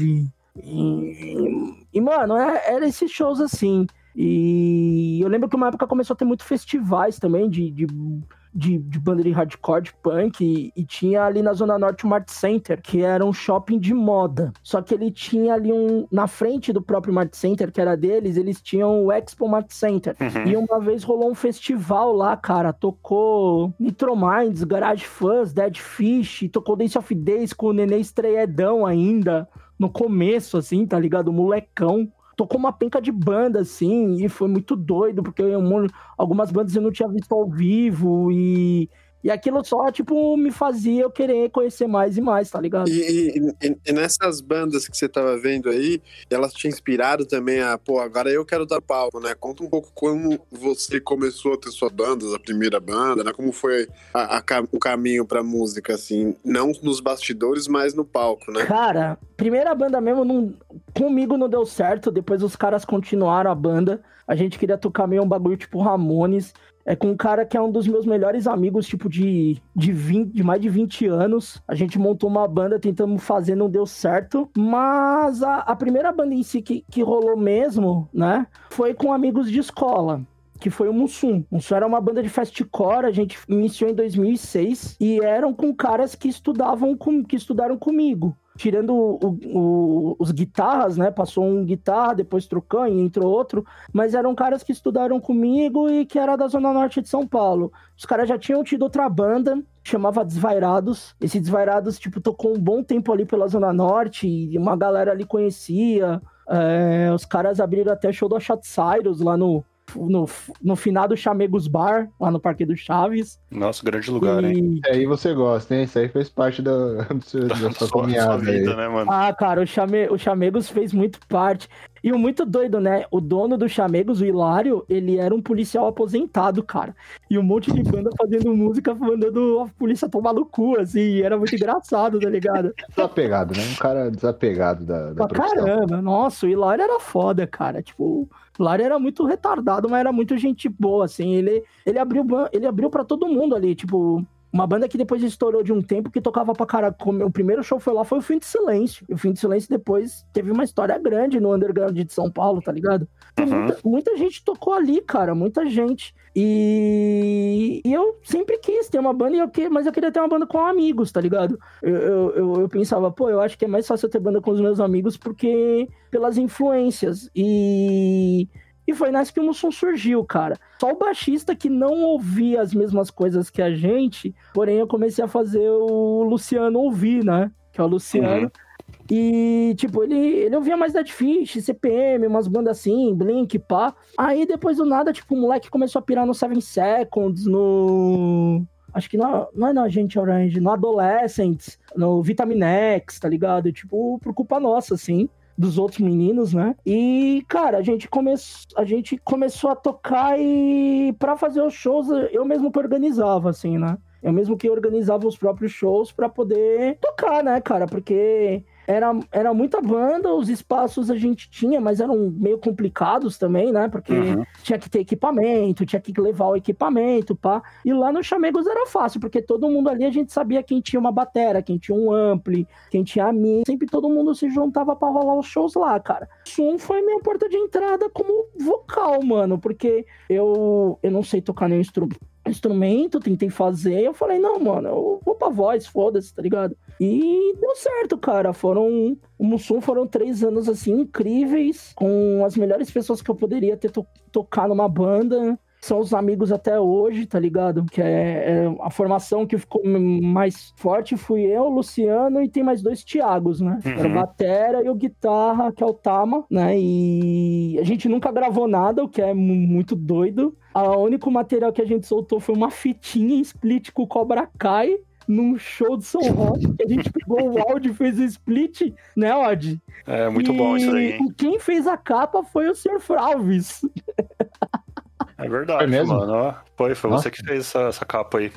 E, e, mano, é, era esses shows assim. E eu lembro que uma época começou a ter muito festivais também de, de, de, de banda de hardcore, de punk, e, e tinha ali na Zona Norte o Mart Center, que era um shopping de moda. Só que ele tinha ali um. Na frente do próprio Mart Center, que era deles, eles tinham o Expo Mart Center. Uhum. E uma vez rolou um festival lá, cara. Tocou Nitro Minds, Garage Fuzz, Dead Fish, tocou Dance of Days com o Nenê estreedão ainda. No começo, assim, tá ligado? Molecão. Tocou uma penca de banda, assim, e foi muito doido, porque eu, algumas bandas eu não tinha visto ao vivo, e, E aquilo só, tipo, me fazia eu querer conhecer mais e mais, tá ligado? E, e, e nessas bandas que você tava vendo aí, elas te inspiraram também a, pô, agora eu quero dar palco, né? Conta um pouco como você começou a ter sua banda, a primeira banda, né? Como foi a, a, o caminho pra música, assim, não nos bastidores, mas no palco, né? Cara, primeira banda mesmo, não, comigo não deu certo, depois os caras continuaram a banda. A gente queria tocar meio um bagulho tipo Ramones. É com um cara que é um dos meus melhores amigos, tipo, de, de, 20, de mais de 20 anos. A gente montou uma banda, tentamos fazer, não deu certo. Mas a, a primeira banda em si que, que rolou mesmo, né? Foi com amigos de escola que foi o Mussum. Mussum era uma banda de fastcore, a gente iniciou em 2006 e eram com caras que estudavam com, que estudaram comigo tirando o, o, os guitarras, né? Passou um guitarra, depois trocou e entrou outro, mas eram caras que estudaram comigo e que era da Zona Norte de São Paulo. Os caras já tinham tido outra banda, chamava Desvairados. Esse Desvairados, tipo, tocou um bom tempo ali pela Zona Norte e uma galera ali conhecia. É, os caras abriram até show do Cyrus lá no, no, no finado Chamegos Bar, lá no Parque do Chaves. Nossa, grande lugar, e... hein? É, aí você gosta, hein? Isso aí fez parte da, do da, da sua caminhada. Vida, né, mano? Ah, cara, o, Chame, o Chamegos fez muito parte. E o muito doido, né? O dono do Chamegos, o Hilário, ele era um policial aposentado, cara. E um monte de banda fazendo música, mandando a polícia tomar no cu, assim. Era muito engraçado, tá ligado? Desapegado, né? Um cara desapegado da, da Caramba, nossa, o Hilário era foda, cara. Tipo, o Hilário era muito retardado, mas era muito gente boa, assim. Ele, ele abriu, ele abriu para todo mundo ali, tipo uma banda que depois estourou de um tempo que tocava pra cara. O primeiro show foi lá, foi o Fim de Silêncio. E o Fim de Silêncio depois teve uma história grande no underground de São Paulo, tá ligado? Uhum. Muita, muita, gente tocou ali, cara, muita gente. E, e, eu sempre quis ter uma banda, eu que... mas eu queria ter uma banda com amigos, tá ligado? Eu, eu, eu, eu pensava, pô, eu acho que é mais fácil eu ter banda com os meus amigos porque pelas influências. E e foi nessa que o Mussum surgiu, cara. Só o baixista que não ouvia as mesmas coisas que a gente, porém eu comecei a fazer o Luciano ouvir, né? Que é o Luciano. Uhum. E, tipo, ele, ele ouvia mais Dead Fish, CPM, umas bandas assim, Blink, pá. Aí, depois do nada, tipo, o moleque começou a pirar no Seven Seconds, no... Acho que não, não é no Agente Orange, no Adolescents, no Vitaminex, tá ligado? Tipo, por culpa nossa, assim dos outros meninos, né? E, cara, a gente, come... a gente começou a tocar e para fazer os shows eu mesmo que organizava, assim, né? Eu mesmo que organizava os próprios shows para poder tocar, né, cara? Porque era, era muita banda, os espaços a gente tinha, mas eram meio complicados também, né? Porque uhum. tinha que ter equipamento, tinha que levar o equipamento, pá. E lá no Chamegos era fácil, porque todo mundo ali a gente sabia quem tinha uma batera, quem tinha um ampli, quem tinha a mim. Sempre todo mundo se juntava para rolar os shows lá, cara. Som foi minha porta de entrada como vocal, mano, porque eu, eu não sei tocar nenhum instrumento instrumento, tentei fazer, eu falei, não, mano, eu vou pra voz, foda-se, tá ligado? E deu certo, cara. Foram. O Mussum foram três anos assim incríveis, com as melhores pessoas que eu poderia ter to tocar numa banda. São os amigos até hoje, tá ligado? Que é, é, a formação que ficou mais forte fui eu, o Luciano e tem mais dois Tiagos, né? Uhum. Era o Batera e o Guitarra, que é o Tama, né? E a gente nunca gravou nada, o que é muito doido. O único material que a gente soltou foi uma fitinha em split com o Cobra Kai num show de São Roque, que a gente pegou o áudio e fez o split, né, Odd? É, muito e bom isso aí. E quem fez a capa foi o Sr. Fralves. É verdade, mesmo? mano. Foi, foi Nossa. você que fez essa, essa, capa aí.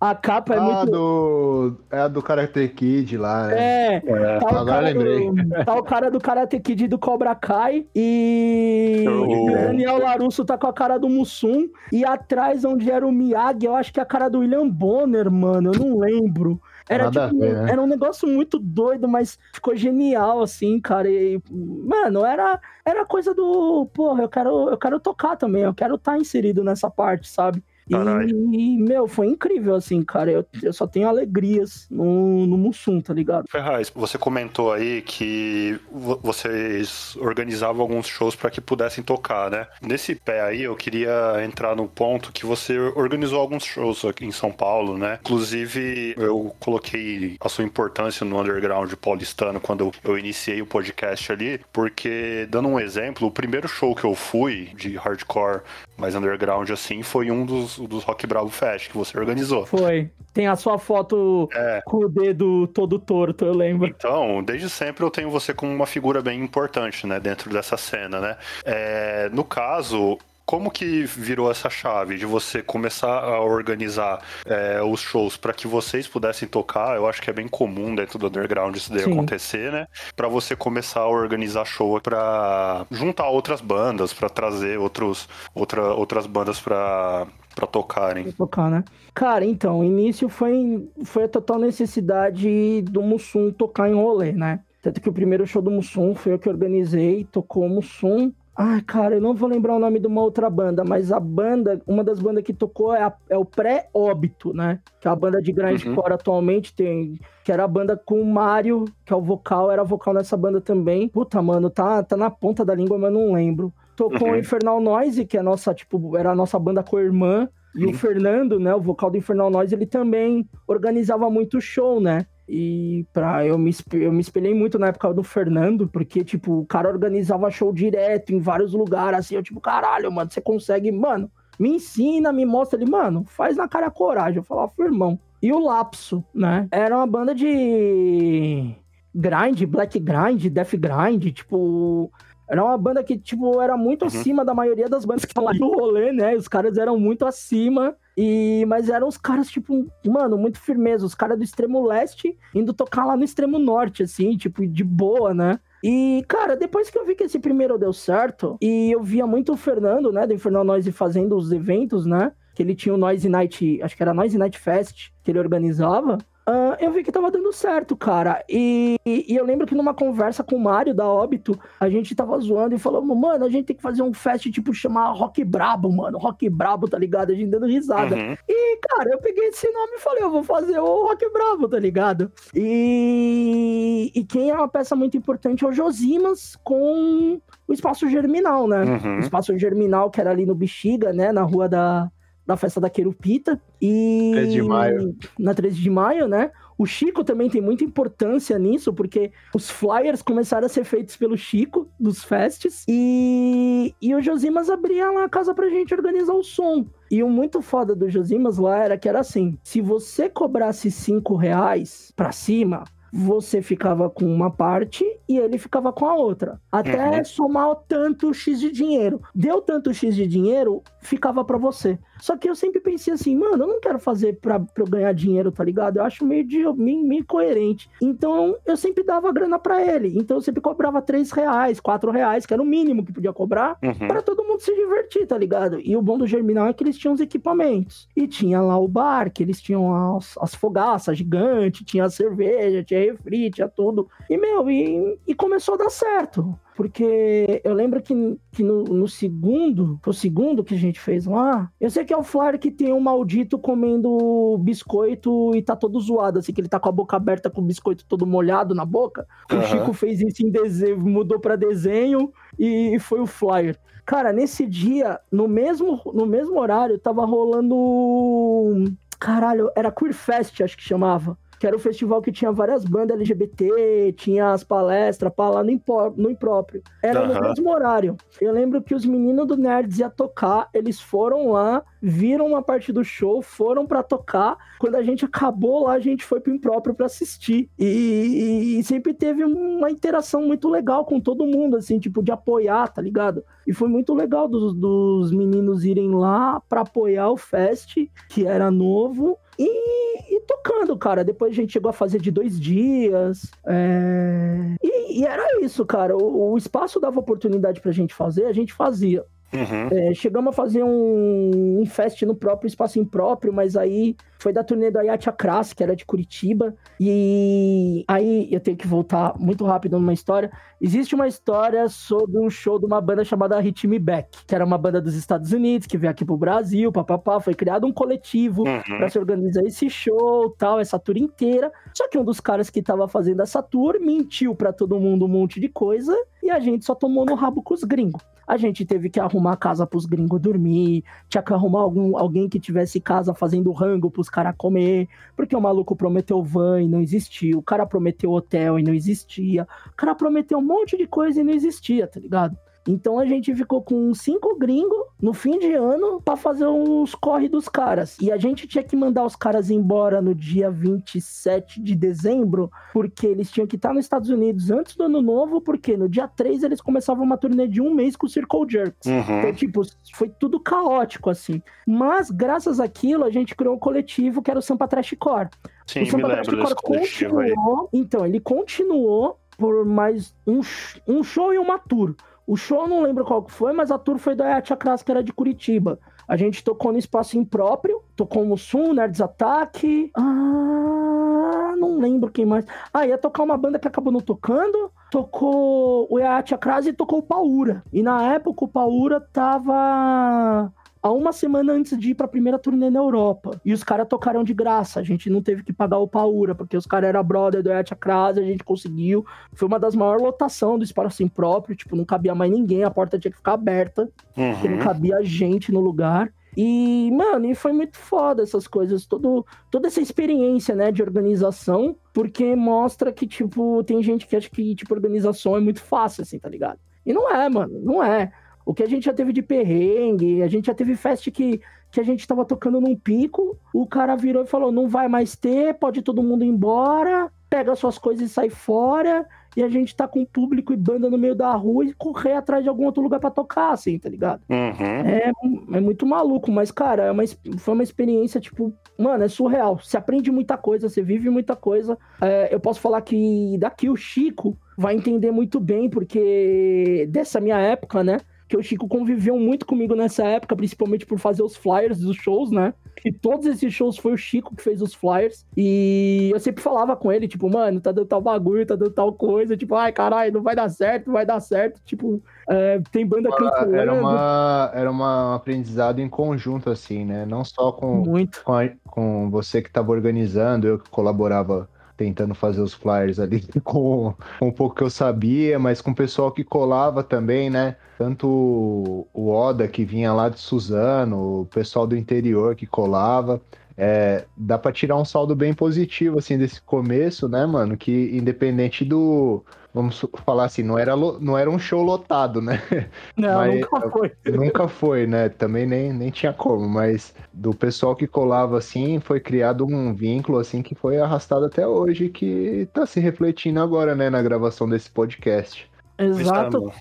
A capa é ah, muito. Do... É a do Karate Kid lá, né? É, é. Tá agora lembrei. Do... Tá o cara do Karate Kid do Cobra Kai e o Daniel Larusso tá com a cara do Mussum. E atrás, onde era o Miyagi, eu acho que é a cara do William Bonner, mano. Eu não lembro. Era, tipo, ver, né? era um negócio muito doido, mas ficou genial, assim, cara. E, mano, era, era coisa do. Porra, eu quero, eu quero tocar também, eu quero estar tá inserido nessa parte, sabe? E, meu, foi incrível, assim, cara. Eu, eu só tenho alegrias no, no Mussum, tá ligado? Ferraz, você comentou aí que vocês organizavam alguns shows para que pudessem tocar, né? Nesse pé aí, eu queria entrar no ponto que você organizou alguns shows aqui em São Paulo, né? Inclusive, eu coloquei a sua importância no underground paulistano quando eu iniciei o podcast ali, porque, dando um exemplo, o primeiro show que eu fui de hardcore mais underground assim, foi um dos, dos Rock Bravo Fest que você organizou. Foi. Tem a sua foto é. com o dedo todo torto, eu lembro. Então, desde sempre eu tenho você como uma figura bem importante, né, dentro dessa cena, né? É, no caso, como que virou essa chave de você começar a organizar é, os shows para que vocês pudessem tocar? Eu acho que é bem comum dentro do underground isso daí Sim. acontecer, né? Para você começar a organizar show para juntar outras bandas, para trazer outros, outra, outras bandas para para tocarem. Pra tocar, né? Cara, então, o início foi, foi a total necessidade do Mussum tocar em rolê, né? Tanto que o primeiro show do Mussum foi eu que organizei, tocou o Mussum, Ai, cara, eu não vou lembrar o nome de uma outra banda, mas a banda, uma das bandas que tocou é, a, é o Pré-Óbito, né? Que é a banda de grindcore uhum. atualmente tem. Que era a banda com o Mário, que é o vocal, era vocal nessa banda também. Puta, mano, tá, tá na ponta da língua, mas não lembro. Tocou uhum. o Infernal Noise, que é a nossa, tipo, era a nossa banda com a irmã. E uhum. o Fernando, né, o vocal do Infernal Noise, ele também organizava muito show, né? E pra, eu, me, eu me espelhei muito na época do Fernando, porque, tipo, o cara organizava show direto em vários lugares, assim, eu, tipo, caralho, mano, você consegue, mano, me ensina, me mostra ele, mano, faz na cara a coragem. Eu falava, irmão. E o Lapso, né? Era uma banda de grind, black grind, death grind, tipo. Era uma banda que, tipo, era muito uhum. acima da maioria das bandas que lá no rolê, né? Os caras eram muito acima. E, mas eram os caras, tipo, mano, muito firmeza. Os caras do extremo leste indo tocar lá no extremo norte, assim, tipo, de boa, né? E, cara, depois que eu vi que esse primeiro deu certo, e eu via muito o Fernando, né, do Infernal Noise fazendo os eventos, né? Que ele tinha o Noise Night, acho que era Noise Night Fest, que ele organizava. Uh, eu vi que tava dando certo, cara. E, e, eu lembro que numa conversa com o Mário da Óbito, a gente tava zoando e falou, mano, a gente tem que fazer um fest tipo chamar Rock Brabo, mano. Rock Brabo, tá ligado? A gente dando risada. Uhum. E, cara, eu peguei esse nome e falei, eu vou fazer o Rock Brabo, tá ligado? E, e quem é uma peça muito importante é o Josimas com o Espaço Germinal, né? Uhum. O Espaço Germinal, que era ali no Bexiga, né? Na rua da da festa da Querupita. E 13 de maio. Na 13 de maio, né? O Chico também tem muita importância nisso, porque os flyers começaram a ser feitos pelo Chico, dos festes, e, e o Josimas abria lá a casa pra gente organizar o som. E o muito foda do Josimas lá era que era assim: se você cobrasse 5 reais pra cima, você ficava com uma parte e ele ficava com a outra. Até uhum. somar tanto X de dinheiro. Deu tanto X de dinheiro, ficava para você. Só que eu sempre pensei assim, mano, eu não quero fazer pra, pra eu ganhar dinheiro, tá ligado? Eu acho meio, de, meio, meio coerente. Então, eu sempre dava grana para ele. Então, eu sempre cobrava 3 reais, 4 reais, que era o mínimo que podia cobrar, uhum. para todo mundo se divertir, tá ligado? E o bom do Germinal é que eles tinham os equipamentos. E tinha lá o bar, que eles tinham as, as fogaças gigantes, tinha a cerveja, tinha refri, tinha tudo. E, meu, e, e começou a dar certo. Porque eu lembro que, que no, no, segundo, o segundo que a gente fez lá, eu sei que é o flyer que tem um maldito comendo biscoito e tá todo zoado, assim, que ele tá com a boca aberta com o biscoito todo molhado na boca. Uhum. O Chico fez isso em desenho, mudou para desenho e foi o flyer. Cara, nesse dia, no mesmo, no mesmo horário, tava rolando. Caralho, era Queer Fest, acho que chamava que era o festival que tinha várias bandas LGBT, tinha as palestras para lá no, no impróprio. Era uhum. no mesmo horário. Eu lembro que os meninos do Nerds ia tocar, eles foram lá, viram uma parte do show, foram para tocar. Quando a gente acabou lá, a gente foi pro impróprio para assistir. E, e, sempre teve uma interação muito legal com todo mundo, assim, tipo, de apoiar, tá ligado? E foi muito legal dos, dos meninos irem lá para apoiar o Fest, que era novo. E, e, tocando, cara. Depois a gente chegou a fazer de dois dias. É... E, e, era isso, cara. O, o espaço dava oportunidade pra gente fazer, a gente fazia. Uhum. É, chegamos a fazer um, um fest no próprio espaço impróprio, mas aí foi da turnê do Ayat Akras, que era de Curitiba. E aí eu tenho que voltar muito rápido numa história. Existe uma história sobre um show de uma banda chamada Hit Me Back, que era uma banda dos Estados Unidos, que veio aqui pro Brasil, papapá. Foi criado um coletivo uhum. para se organizar esse show, tal, essa tour inteira. Só que um dos caras que tava fazendo essa tour mentiu para todo mundo um monte de coisa e a gente só tomou no rabo com os gringos. A gente teve que arrumar casa pros gringos dormir, tinha que arrumar algum, alguém que tivesse casa fazendo rango pros caras comer, porque o maluco prometeu van e não existia, o cara prometeu hotel e não existia, o cara prometeu um monte de coisa e não existia, tá ligado? Então a gente ficou com cinco gringos no fim de ano para fazer os corre dos caras. E a gente tinha que mandar os caras embora no dia 27 de dezembro, porque eles tinham que estar nos Estados Unidos antes do ano novo, porque no dia 3 eles começavam uma turnê de um mês com o Circle Jerks. Uhum. Então, tipo, foi tudo caótico, assim. Mas, graças àquilo, a gente criou um coletivo que era o Sampa Trash Core. Sim, o Sampa lembro desse coletivo aí. Então, ele continuou por mais um, um show e uma tour. O show eu não lembro qual que foi, mas a tour foi da Yatia Crass, que era de Curitiba. A gente tocou no espaço impróprio, tocou no Sun, Nerds Attack. Ah, não lembro quem mais. Ah, ia tocar uma banda que acabou não tocando. Tocou o Yatia Crass e tocou o Paura. E na época o Paura tava há uma semana antes de ir pra primeira turnê na Europa. E os caras tocaram de graça. A gente não teve que pagar o Paura, porque os caras eram brother do Etia Crase, a gente conseguiu. Foi uma das maiores lotações do espaço próprio. Tipo, não cabia mais ninguém, a porta tinha que ficar aberta. Uhum. Porque não cabia gente no lugar. E, mano, e foi muito foda essas coisas, todo, toda essa experiência, né, de organização, porque mostra que, tipo, tem gente que acha que, tipo, organização é muito fácil, assim, tá ligado? E não é, mano, não é. O que a gente já teve de perrengue, a gente já teve festa que, que a gente tava tocando num pico, o cara virou e falou: não vai mais ter, pode todo mundo ir embora, pega suas coisas e sai fora. E a gente tá com público e banda no meio da rua e correr atrás de algum outro lugar para tocar, assim, tá ligado? Uhum. É, é muito maluco, mas, cara, é uma, foi uma experiência, tipo, mano, é surreal. Você aprende muita coisa, você vive muita coisa. É, eu posso falar que daqui o Chico vai entender muito bem, porque dessa minha época, né? Que o Chico conviveu muito comigo nessa época, principalmente por fazer os flyers dos shows, né? E todos esses shows foi o Chico que fez os flyers. E eu sempre falava com ele, tipo, mano, tá dando tal bagulho, tá dando tal coisa. Tipo, ai, caralho, não vai dar certo, não vai dar certo. Tipo, é, tem banda cancelando. Era, uma, era uma, um aprendizado em conjunto, assim, né? Não só com, Muito. com, a, com você que tava organizando, eu que colaborava tentando fazer os flyers ali com, com um pouco que eu sabia, mas com o pessoal que colava também, né? Tanto o Oda que vinha lá de Suzano, o pessoal do interior que colava. É, dá para tirar um saldo bem positivo assim desse começo, né, mano? Que independente do, vamos falar assim, não era, não era um show lotado, né? Não, mas, nunca foi. Nunca foi, né? Também nem, nem tinha como, mas do pessoal que colava assim, foi criado um vínculo assim que foi arrastado até hoje, que tá se refletindo agora, né, na gravação desse podcast. Exato.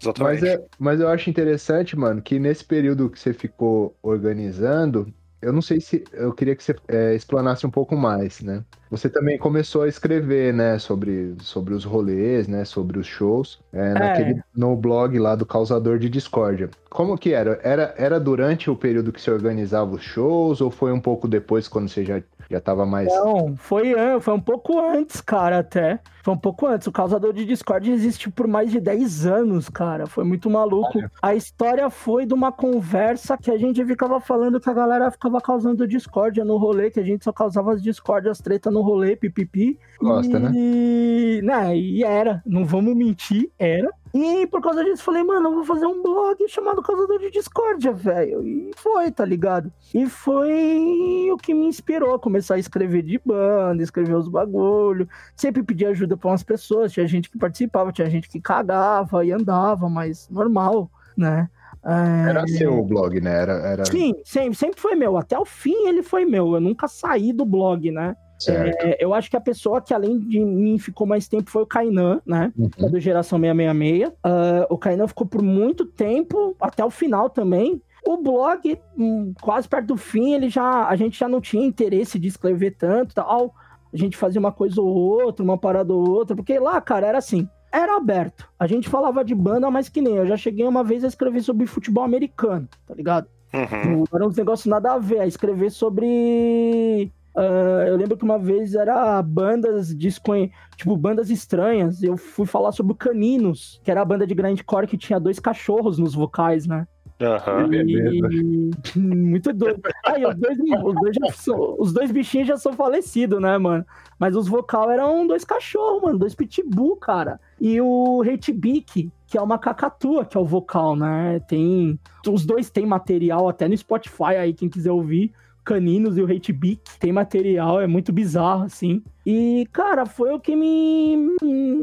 Exatamente. Mas, é, mas eu acho interessante, mano, que nesse período que você ficou organizando, eu não sei se eu queria que você é, explanasse um pouco mais, né? Você também começou a escrever, né, sobre, sobre os rolês, né, sobre os shows, é, naquele, é. no blog lá do Causador de Discórdia. Como que era? era? Era durante o período que você organizava os shows ou foi um pouco depois, quando você já, já tava mais... Não, foi, foi um pouco antes, cara, até. Foi um pouco antes. O Causador de Discord existe por mais de 10 anos, cara. Foi muito maluco. A história foi de uma conversa que a gente ficava falando que a galera ficava causando discórdia no rolê, que a gente só causava as discórdias, treta no rolê, pipipi. Gosta, né? e... né? Não, e era, não vamos mentir, era. E por causa disso, falei, mano, eu vou fazer um blog chamado Causador de Discórdia, velho. E foi, tá ligado? E foi o que me inspirou a começar a escrever de banda, escrever os bagulho. Sempre pedir ajuda pra umas pessoas. Tinha gente que participava, tinha gente que cagava e andava, mas normal, né? É... Era seu o blog, né? Era, era... Sim, sempre, sempre foi meu. Até o fim ele foi meu. Eu nunca saí do blog, né? É, eu acho que a pessoa que além de mim ficou mais tempo foi o Kainan, né? Uhum. É do Geração 666. Uh, o Kainan ficou por muito tempo, até o final também. O blog, hum, quase perto do fim, ele já, a gente já não tinha interesse de escrever tanto tal. A gente fazia uma coisa ou outra, uma parada ou outra, porque lá, cara, era assim era aberto. A gente falava de banda, mas que nem eu já cheguei uma vez a escrever sobre futebol americano, tá ligado? Uhum. Era uns negócios nada a ver, a escrever sobre. Uh, eu lembro que uma vez era bandas desconhe... tipo bandas estranhas. Eu fui falar sobre o Caninos, que era a banda de grindcore que tinha dois cachorros nos vocais, né? Uhum. E... Muito doido. Aí, os dois, os, dois são... os dois bichinhos já são falecidos, né, mano? Mas os vocal eram dois cachorros, mano, dois pitbull, cara. E o Hate Beak, que é uma cacatua, que é o vocal, né? Tem. Os dois têm material até no Spotify aí, quem quiser ouvir. Caninos e o Hate Beak. Tem material, é muito bizarro, assim. E, cara, foi o que me.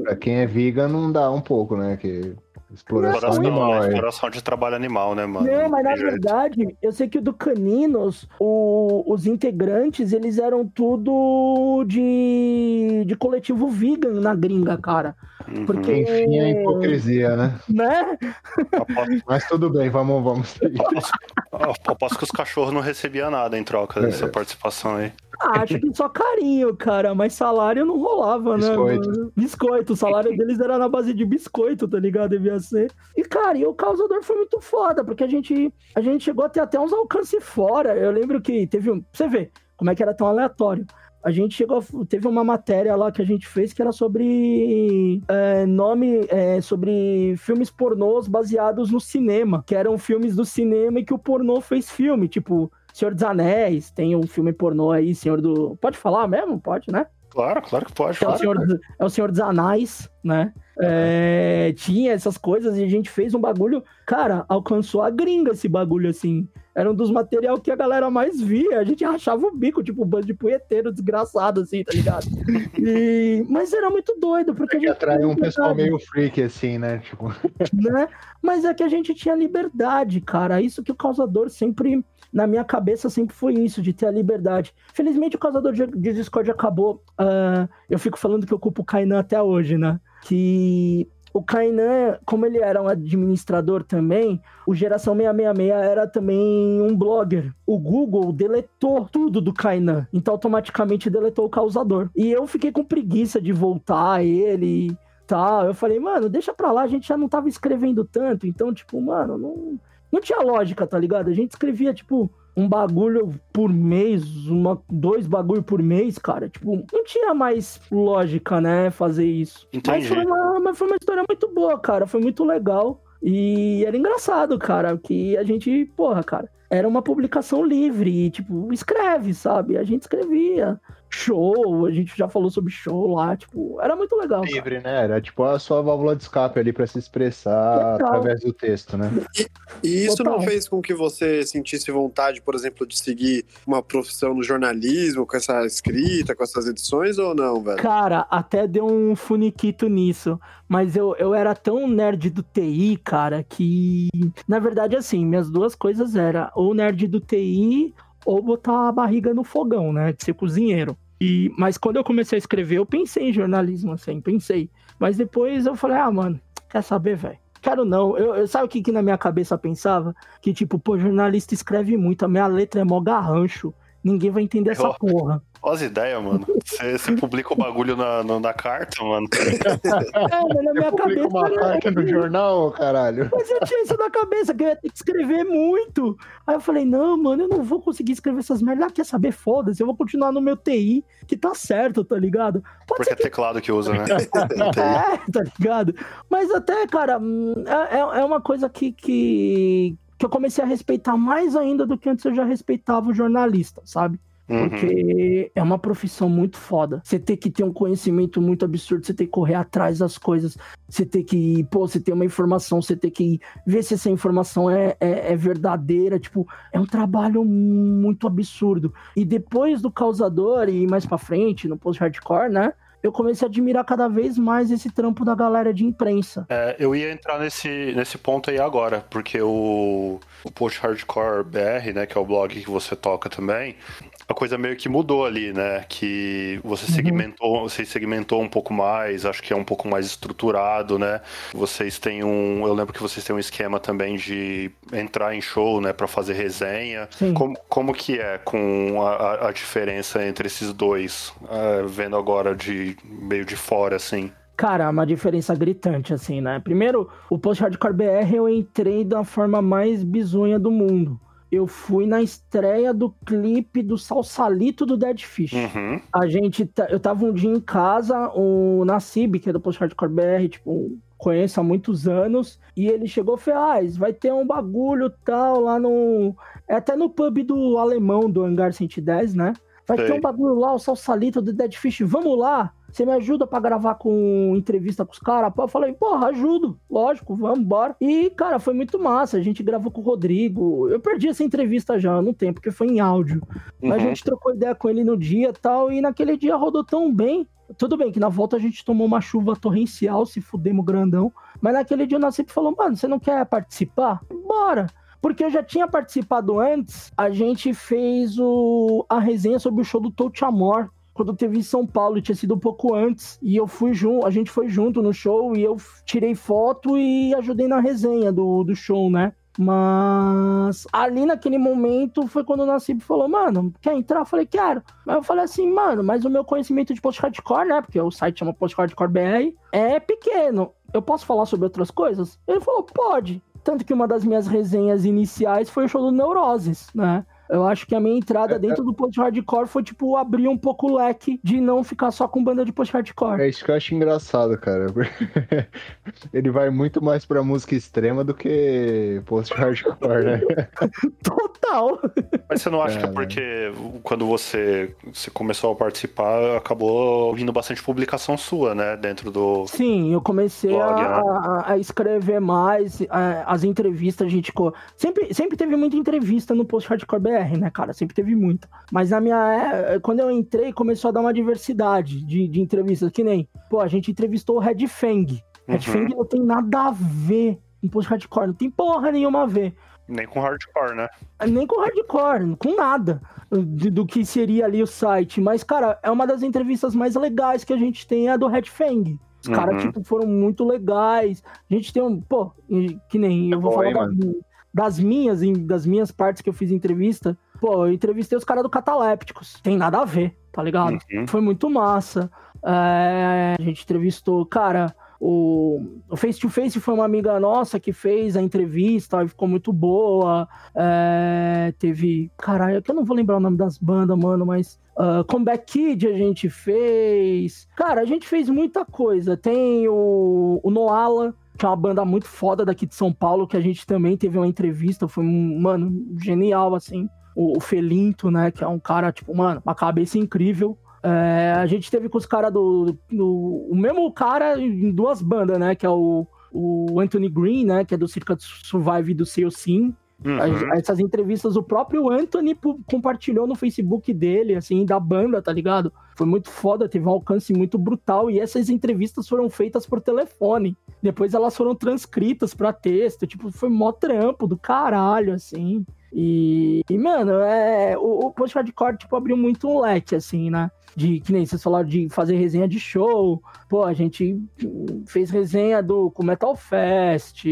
Pra quem é vegan, não dá um pouco, né? Que Exploração Exploração, animal, né? é. exploração de trabalho animal, né, mano? Não, mas na verdade, eu sei que o do Caninos, o- os integrantes, eles eram tudo de, de coletivo vegan na gringa, cara. Uhum. Porque- Enfim, a hipocrisia, né? Né? Aposto, Mas tudo bem, vamos, vamos seguir. aposto que os cachorros não recebiam nada em troca dessa participação aí. Ah, Acho que só carinho, cara, mas salário não rolava, né? Biscoito. mano? Biscoito. O salário deles era na base de biscoito, tá ligado? Devia ser. E, cara, e o causador foi muito foda, porque a gente, a gente chegou a ter até uns alcances fora. Eu lembro que teve um. Você vê como é que era tão aleatório. A gente chegou. a- Teve uma matéria lá que a gente fez que era sobre é, nome. é, sobre filmes pornôs baseados no cinema. Que eram filmes do cinema e que o pornô fez filme. Tipo, Senhor dos Anéis, tem um filme pornô aí, Senhor do. Pode falar mesmo? Pode, né? Claro, claro que pode. É o Claro. Senhor, dos- é o Senhor dos Anais, né? É, tinha essas coisas e a gente fez um bagulho. Cara, alcançou a gringa esse bagulho assim. Era um dos material que a galera mais via. A gente rachava o bico, tipo, um bando de punheteiro desgraçado, assim, tá ligado? E... Mas era muito doido, porque a Que gente. atrai um pessoal meio freak, assim, né? Tipo, né? Mas é que a gente tinha liberdade, cara. Isso que o causador sempre. Na minha cabeça sempre foi isso, de ter a liberdade. Felizmente o causador de, Discord acabou. ah, eu fico falando que eu culpo o Kainan até hoje, né? Que o Kainan, como ele era um administrador também, o Geração 666 era também um blogger. O Google deletou tudo do Kainan, então automaticamente deletou o causador. E eu fiquei com preguiça de voltar ele e tal. Eu falei, mano, deixa pra lá, a gente já não tava escrevendo tanto, então, tipo, mano, não, não tinha lógica, tá ligado? A gente escrevia, tipo, um bagulho por mês, uma, dois bagulho por mês, cara. Tipo, não tinha mais lógica, né, fazer isso. Mas Entendi. foi, uma, mas foi uma história muito boa, cara. Foi muito legal. E era engraçado, cara, que a gente, porra, cara, era uma publicação livre, e, tipo, escreve, sabe? A gente escrevia. Show, a gente já falou sobre show lá, tipo, era muito legal. cara. livre, né? Era tipo a sua válvula de escape ali pra se expressar Total. através do texto, né? E isso não Total. fez com que você sentisse vontade, por exemplo, de seguir uma profissão no jornalismo, com essa escrita, com essas edições, ou não, velho? Cara, até deu um funiquito nisso. Mas eu, eu era tão nerd do TI, cara, que. Na verdade, assim, minhas duas coisas eram ou nerd do TI ou botar a barriga no fogão, né? De ser cozinheiro. E, mas quando eu comecei a escrever, eu pensei em jornalismo, assim, pensei. Mas depois eu falei, ah, mano, quer saber, velho? Quero não. Eu, eu- sabe o que, que na minha cabeça pensava? Que, tipo, pô, jornalista escreve muito, a minha letra é mó garrancho. Ninguém vai entender essa Eu- porra. Olha as ideias, mano. Você, publica o bagulho na, no- na carta, mano. É, na minha cabeça. uma carta no jornal, caralho. Mas eu tinha isso na cabeça, que eu ia ter que escrever muito. Aí eu falei, não, mano, eu não vou conseguir escrever essas merdas. Ah, quer saber? Foda-se, eu vou continuar no meu TI, que tá certo, tá ligado? Pode Porque é teclado que usa, né? É, tá ligado? Mas até, cara, hum, é, é- é uma coisa que, que, que eu comecei a respeitar mais ainda do que antes eu já respeitava o jornalista, sabe? Uhum. Porque é uma profissão muito foda. Você tem que ter um conhecimento muito absurdo, você tem que correr atrás das coisas, você tem que, pô, você tem uma informação, você tem que ver se essa informação é, é, é verdadeira. Tipo, é um trabalho muito absurdo. E depois do causador e mais pra frente, no post-hardcore, né? Eu comecei a admirar cada vez mais esse trampo da galera de imprensa. É, eu ia entrar nesse, nesse ponto aí agora, porque o, o Post Hardcore BR, né, que é o blog que você toca também, a coisa meio que mudou ali, né? Que você segmentou, você segmentou um pouco mais, acho que é um pouco mais estruturado, né? Vocês têm um, eu lembro que vocês têm um esquema também de entrar em show, né, para fazer resenha. Sim. Como, como que é com a, a- diferença entre esses dois, é, vendo agora de meio de fora, assim? Cara, uma diferença gritante, assim, né? Primeiro, o post-hardcore BR eu entrei da forma mais bizonha do mundo. Eu fui na estreia do clipe do Salsalito do Dead Fish. Uhum. A gente, tá- eu tava um dia em casa, o Nassib, que é do Post Hardcore BR, tipo, conheço há muitos anos, e ele chegou e falou, ah, vai ter um bagulho tal lá no... É até no pub do alemão, do Hangar 110, né? Vai Sei. ter um bagulho lá, o Salsalito do Dead Fish, vamos lá? Você me ajuda pra gravar com entrevista com os caras? Eu falei, porra, ajudo, lógico, vamos, bora. E, cara, foi muito massa. A gente gravou com o Rodrigo. Eu perdi essa entrevista já no tempo, porque foi em áudio. A Uhum. gente trocou ideia com ele no dia e tal, e naquele dia rodou tão bem. Tudo bem que na volta a gente tomou uma chuva torrencial, se fudemos grandão. Mas naquele dia o Nassib falou, mano, você não quer participar? Bora! Porque eu já tinha participado antes, a gente fez o, a resenha sobre o show do Touch Amor, quando teve em São Paulo, tinha sido um pouco antes, e eu fui junto, a gente foi junto no show, e eu tirei foto e ajudei na resenha do, do show, né? Mas ali naquele momento foi quando o Nassib falou, mano, quer entrar? Eu falei, quero. Mas eu falei assim, mano, mas o meu conhecimento de post-hardcore, né? Porque o site chama Post-Hardcore BR, é pequeno. Eu posso falar sobre outras coisas? Ele falou, pode. Tanto que uma das minhas resenhas iniciais foi o show do Neuroses, né? Eu acho que a minha entrada é, dentro é. do post-hardcore foi, tipo, abrir um pouco o leque de não ficar só com banda de post-hardcore. É isso que eu acho engraçado, cara. Ele vai muito mais pra música extrema do que post-hardcore, né? Total! Mas você não acha é, que é porque quando você, você começou a participar, acabou vindo bastante publicação sua, né? Dentro do. Sim, eu comecei blog, a, né? a, a, escrever mais, a, as entrevistas, a gente. Sempre, sempre teve muita entrevista no post-hardcore BR, né, cara? Sempre teve muita. Mas na minha. Quando eu entrei, começou a dar uma diversidade de, de entrevistas, que nem. Pô, a gente entrevistou o Red Fang. Red uhum. Fang não tem nada a ver com post-hardcore, não tem porra nenhuma a ver. Nem com hardcore, né? Nem com hardcore, com nada do, do, que seria ali o site. Mas, cara, é uma das entrevistas mais legais que a gente tem, é a do Red Fang. Os uhum. caras, tipo, foram muito legais. A gente tem um. Pô, que nem. Eu vou falar da, das minhas, das minhas partes que eu fiz entrevista, pô, eu entrevistei os caras do Catalépticos. Tem nada a ver, tá ligado? Uhum. Foi muito massa. É, a gente entrevistou, cara, o, o Face to Face foi uma amiga nossa que fez a entrevista, ficou muito boa. É, teve. Caralho, que eu não vou lembrar o nome das bandas, mano, mas. Uh, Comeback Kid a gente fez. Cara, a gente fez muita coisa. Tem o, o Noala, que é uma banda muito foda daqui de São Paulo, que a gente também teve uma entrevista, foi, mano, genial, assim. O, o Felinto, né, que é um cara, tipo, mano, uma cabeça incrível. É, a gente teve com os caras do, do, O mesmo cara em duas bandas, né, que é o, o Anthony Green, né, que é do Circuit Survive do Seu Sim. Uhum. Essas entrevistas o próprio Anthony compartilhou no Facebook dele, assim, da banda, tá ligado? Foi muito foda, teve um alcance muito brutal. E essas entrevistas foram feitas por telefone. Depois elas foram transcritas para texto. Tipo, foi mó trampo do caralho, assim. E, e mano, é, o, o Post Hardcore, tipo, abriu muito um leque, assim, né? De, que nem vocês falaram de fazer resenha de show. Pô, a gente fez resenha do com Metal Fest,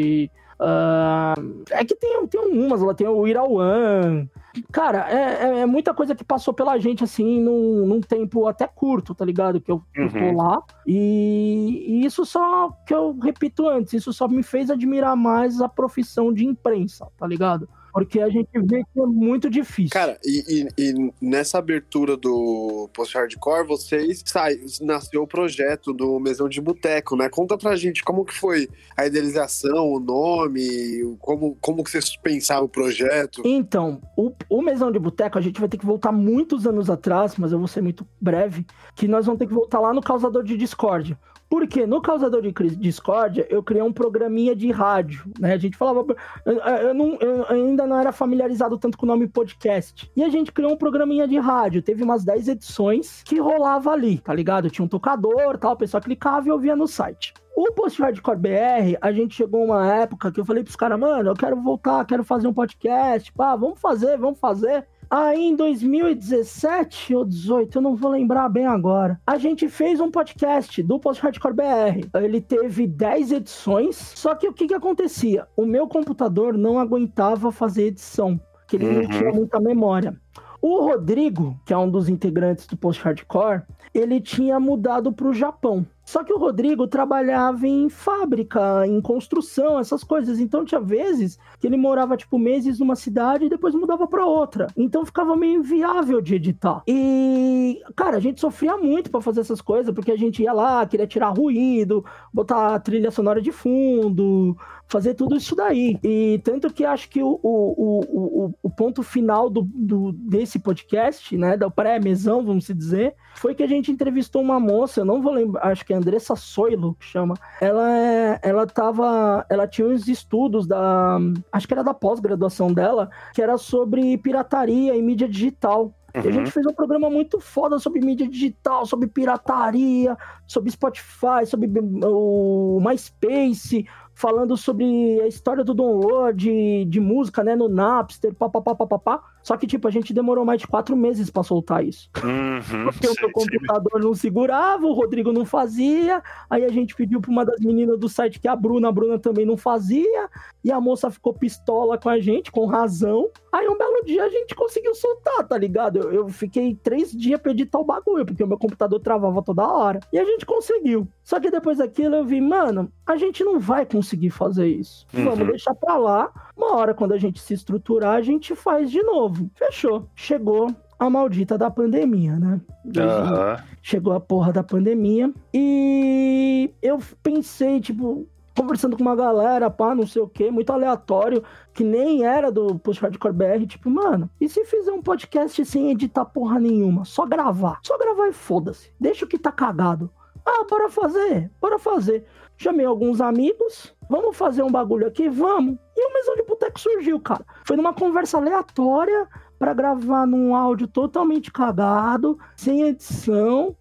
Uh, é que tem, tem umas, lá tem o Irauan. Cara, é, é, é, muita coisa que passou pela gente, assim, num, num tempo até curto, tá ligado? Que eu, uhum. tô lá. E, e, isso só, que eu repito antes, isso só me fez admirar mais a profissão de imprensa, tá ligado? Porque a gente vê que é muito difícil. Cara, e, e, e nessa abertura do post-hardcore, vocês sai, nasceu o projeto do Mesão de Boteco, né? Conta pra gente como que foi a idealização, o nome, como, como que vocês pensaram o projeto. Então, o, o Mesão de Boteco, a gente vai ter que voltar muitos anos atrás, mas eu vou ser muito breve, que nós vamos ter que voltar lá no causador de Discord. Porque no causador de discórdia, eu criei um programinha de rádio, né? A gente falava. Eu, não, eu, ainda não era familiarizado tanto com o nome podcast. E a gente criou um programinha de rádio. Teve umas 10 edições que rolava ali, tá ligado? Tinha um tocador tal, o pessoal clicava e ouvia no site. O Post Hardcore BR, a gente chegou uma época que eu falei pros caras, mano, eu quero voltar, quero fazer um podcast, pá, vamos fazer, vamos fazer. Aí em 2017 ou 18, eu não vou lembrar bem agora, a gente fez um podcast do Post Hardcore BR. Ele teve 10 edições, só que o que que acontecia? O meu computador não aguentava fazer edição, que ele uhum. não tinha muita memória. O Rodrigo, que é um dos integrantes do Post Hardcore, ele tinha mudado para o Japão. Só que o Rodrigo trabalhava em fábrica, em construção, essas coisas. Então tinha vezes que ele morava tipo meses numa cidade e depois mudava para outra. Então ficava meio inviável de editar. E cara, a gente sofria muito para fazer essas coisas, porque a gente ia lá, queria tirar ruído, botar trilha sonora de fundo, fazer tudo isso daí. E tanto que acho que o, o, o, o, ponto final do, do, desse podcast, né, da pré-mesão, vamos dizer, foi que a gente entrevistou uma moça, eu não vou lembrar, acho que é Andressa Soilo, que chama. Ela é, ela tava, ela tinha uns estudos da, acho que era da pós-graduação dela, que era sobre pirataria e mídia digital. Uhum. E a gente fez um programa muito foda sobre mídia digital, sobre pirataria, sobre Spotify, sobre o MySpace, falando sobre a história do download de, de música, né, no Napster, papapá, papapá. Só que, tipo, a gente demorou mais de quatro meses para soltar isso. Uhum, Porque o meu computador não segurava, o Rodrigo não fazia. Aí a gente pediu pra uma das meninas do site, que é a Bruna, a Bruna também não fazia. E a moça ficou pistola com a gente, com razão. Aí um belo dia a gente conseguiu soltar, tá ligado? Eu, eu fiquei três dias pra editar o bagulho, porque o meu computador travava toda hora. E a gente conseguiu. Só que depois daquilo eu vi, mano, a gente não vai conseguir fazer isso. Uhum. Vamos deixar pra lá. Uma hora, quando a gente se estruturar, a gente faz de novo. Fechou. Chegou a maldita da pandemia, né? Uhum. Chegou a porra da pandemia. E eu pensei, tipo, conversando com uma galera, pá, não sei o que, muito aleatório, que nem era do Push Hardcore BR, tipo, mano, e se fizer um podcast sem editar porra nenhuma? Só gravar. Só gravar e foda-se. Deixa o que tá cagado. Ah, bora fazer, bora fazer. Chamei alguns amigos, vamos fazer um bagulho aqui? Vamos. E o Mesão de Boteco surgiu, cara. Foi numa conversa aleatória para gravar num áudio totalmente cagado, sem edição.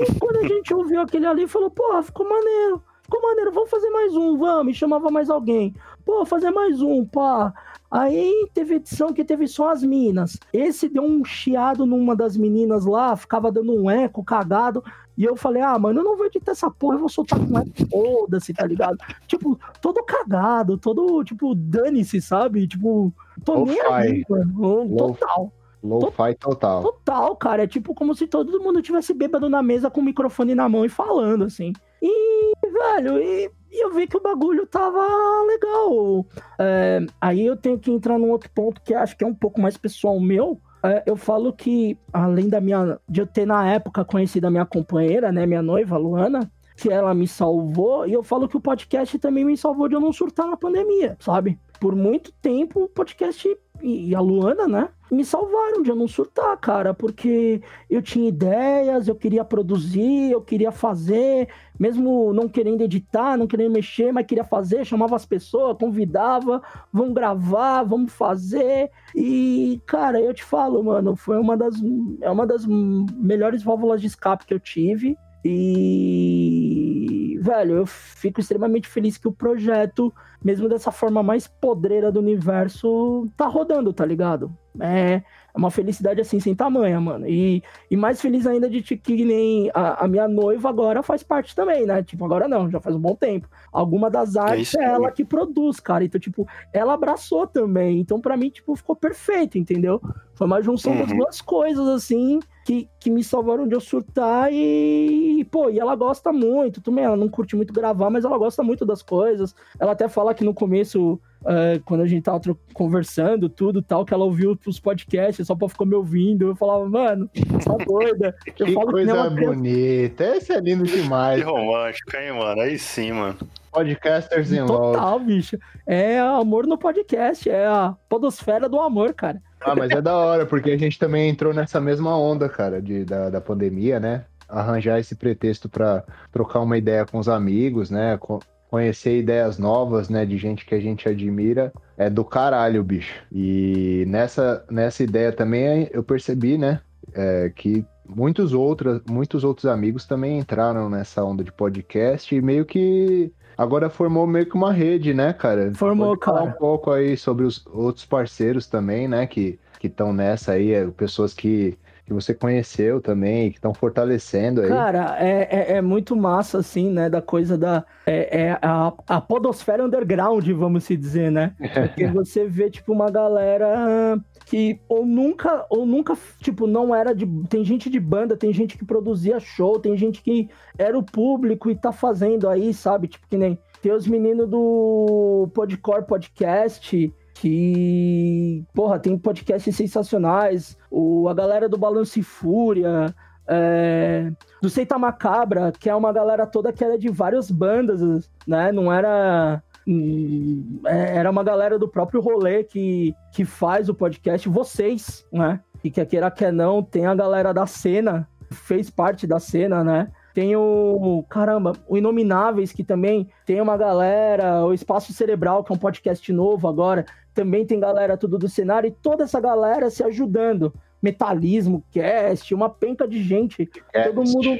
E quando a gente ouviu aquele ali, falou, pô, ficou maneiro. Ficou maneiro, vamos fazer mais um, vamos. E chamava mais alguém. Pô, fazer mais um, pá. Aí teve edição que teve só as minas. Esse deu um chiado numa das meninas lá, ficava dando um eco cagado. E eu falei, ah, mano, eu não vou editar essa porra, eu vou soltar com ela foda-se, tá ligado? tipo, todo cagado, todo, tipo, dane-se, sabe? Tipo, tô nem aí, mano. Total. Low-fi total. Total, cara. É tipo como se todo mundo tivesse bêbado na mesa com o microfone na mão e falando, assim. E, velho, e e eu vi que o bagulho tava legal. É, aí eu tenho que entrar num outro ponto que acho que é um pouco mais pessoal meu. É, eu falo que, além da minha. de eu ter na época conhecido a minha companheira, né, minha noiva, Luana, que ela me salvou, e eu falo que o podcast também me salvou de eu não surtar na pandemia, sabe? Por muito tempo o podcast e a Luana, né? Me salvaram de eu não surtar, cara, porque eu tinha ideias, eu queria produzir, eu queria fazer, mesmo não querendo editar, não querendo mexer, mas queria fazer, chamava as pessoas, convidava, vamos gravar, vamos fazer. E, cara, eu te falo, mano, foi uma das, é uma das melhores válvulas de escape que eu tive. E, velho, eu fico extremamente feliz que o projeto, mesmo dessa forma mais podreira do universo, tá rodando, tá ligado? É, é uma felicidade assim, sem tamanha, mano. E, e mais feliz ainda de que nem a, a, minha noiva agora faz parte também, né? Tipo, agora não, já faz um bom tempo. Alguma das artes é, é ela que produz, cara. Então, tipo, ela abraçou também. Então, para mim, tipo, ficou perfeito, entendeu? Foi uma junção uhum. das duas coisas, assim, que, que me salvaram de eu surtar e, pô, e ela gosta muito também. Ela não curte muito gravar, mas ela gosta muito das coisas. Ela até fala que no começo uh, quando a gente tava conversando, tudo tal, que ela ouviu os podcasts, só pra ficar me ouvindo. Eu falava, mano, tá doida. Eu que falo coisa que bonita. Esse é lindo demais. Que romântico, hein, mano? Aí sim, mano. Podcasters em Total, love. bicho. É amor no podcast, é a podosfera do amor, cara. Ah, mas é da hora, porque a gente também entrou nessa mesma onda, cara, de, da, da pandemia, né? Arranjar esse pretexto para trocar uma ideia com os amigos, né? conhecer ideias novas, né, de gente que a gente admira, é do caralho, bicho. E nessa, nessa ideia também eu percebi, né, é, que muitos outros, muitos outros amigos também entraram nessa onda de podcast e meio que agora formou meio que uma rede, né, cara? Formou, Pode falar cara. um pouco aí sobre os outros parceiros também, né, que que estão nessa aí, é, pessoas que que você conheceu também, que estão fortalecendo aí. Cara, é, é, é, muito massa, assim, né? Da coisa da. É, é a, a podosfera underground, vamos se dizer, né? Porque você vê, tipo, uma galera que ou nunca, ou nunca, tipo, não era de. Tem gente de banda, tem gente que produzia show, tem gente que era o público e tá fazendo aí, sabe? Tipo, que nem. Tem os meninos do Podcore Podcast que, porra, tem podcasts sensacionais, o, a galera do Balanço e Fúria, é, do Seita Macabra, que é uma galera toda que era de várias bandas, né? Não era. Hum, é, era uma galera do próprio rolê que, que faz o podcast, vocês, né? E que queira que não, tem a galera da cena, fez parte da cena, né? Tem o. Caramba, o Inomináveis, que também tem uma galera. O Espaço Cerebral, que é um podcast novo agora. Também tem galera tudo do cenário. E toda essa galera se ajudando. Metalismo Cast, uma penca de gente. Cast, todo mundo.